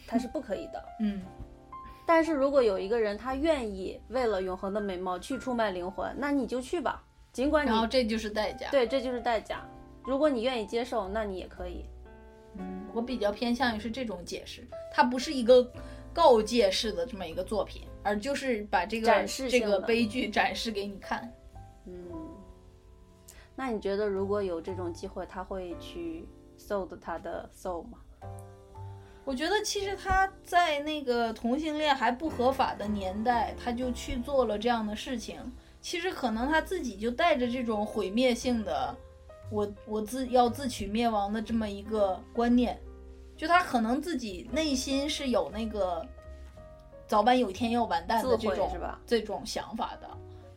他是不可以的。嗯，但是如果有一个人他愿意为了永恒的美貌去出卖灵魂，那你就去吧，尽管你然后这就是代价。对，这就是代价。如果你愿意接受，那你也可以。嗯，我比较偏向于是这种解释，它不是一个告诫式的这么一个作品，而就是把这个这个悲剧展示给你看。嗯，那你觉得如果有这种机会，他会去 sold 他的 soul 吗？我觉得其实他在那个同性恋还不合法的年代，他就去做了这样的事情。其实可能他自己就带着这种毁灭性的，我我自要自取灭亡的这么一个观念，就他可能自己内心是有那个早晚有一天要完蛋的这种是吧？这种想法的，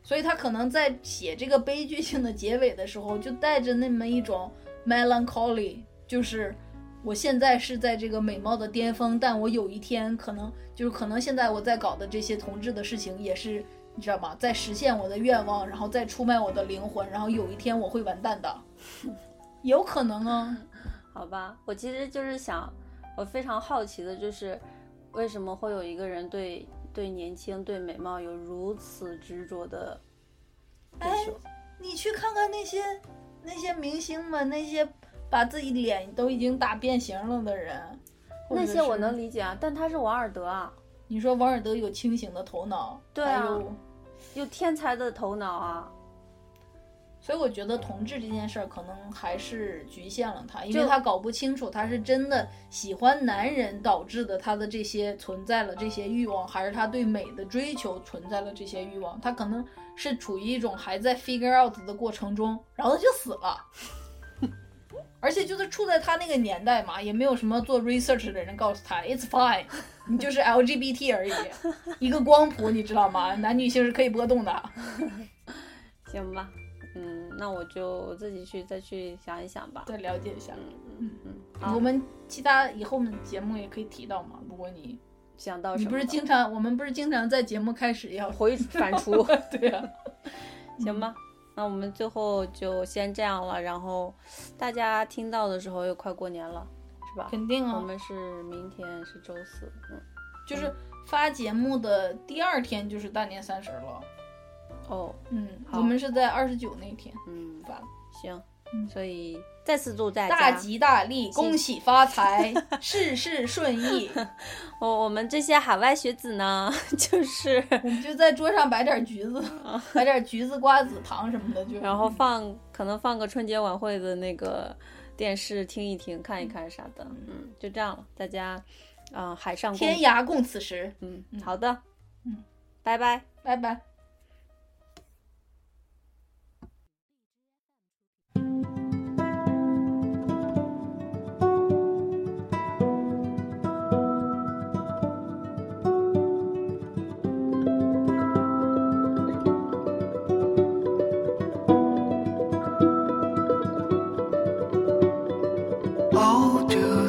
所以他可能在写这个悲剧性的结尾的时候，就带着那么一种 melancholy，就是我现在是在这个美貌的巅峰，但我有一天可能就是可能现在我在搞的这些同志的事情，也是你知道吗？在实现我的愿望，然后再出卖我的灵魂，然后有一天我会完蛋的，有可能啊。好吧，我其实就是想，我非常好奇的就是，为什么会有一个人对对年轻、对美貌有如此执着的追求？你去看看那些那些明星们，那些把自己脸都已经打变形了的人，那些我能理解啊，但他是王尔德啊，你说王尔德有清醒的头脑，对啊有天才的头脑啊。所以我觉得同志这件事儿可能还是局限了他，因为就他搞不清楚他是真的喜欢男人导致的他的这些存在了这些欲望，还是他对美的追求存在了这些欲望。他可能是处于一种还在 figure out 的过程中，然后他就死了。而且就是处在他那个年代嘛，也没有什么做 research 的人告诉他 it's fine，你就是 LGBT 而已，一个光谱，你知道吗？男女性是可以波动的。行吧，嗯，那我就自己去再去想一想吧。再了解一下。嗯嗯，嗯我们其他以后我们节目也可以提到嘛。如果你想到什么你不是经常，我们不是经常在节目开始要回反刍，对呀、行吧？那我们最后就先这样了，然后大家听到的时候又快过年了，是吧？肯定啊，我们是明天是周四，嗯，就是发节目的第二天就是大年三十了。哦，嗯，我们是在二十九那天嗯，发的。行嗯，所以再次祝大家大吉大利，恭喜发财，事事顺意。我我们这些海外学子呢，就是我们就在桌上摆点橘子，摆点橘子、瓜子、糖什么的，就然后放可能放个春节晚会的那个电视听一听、看一看啥的，嗯，就这样了，大家，嗯、海上天涯共此时。嗯，好的，嗯，拜拜。拜拜。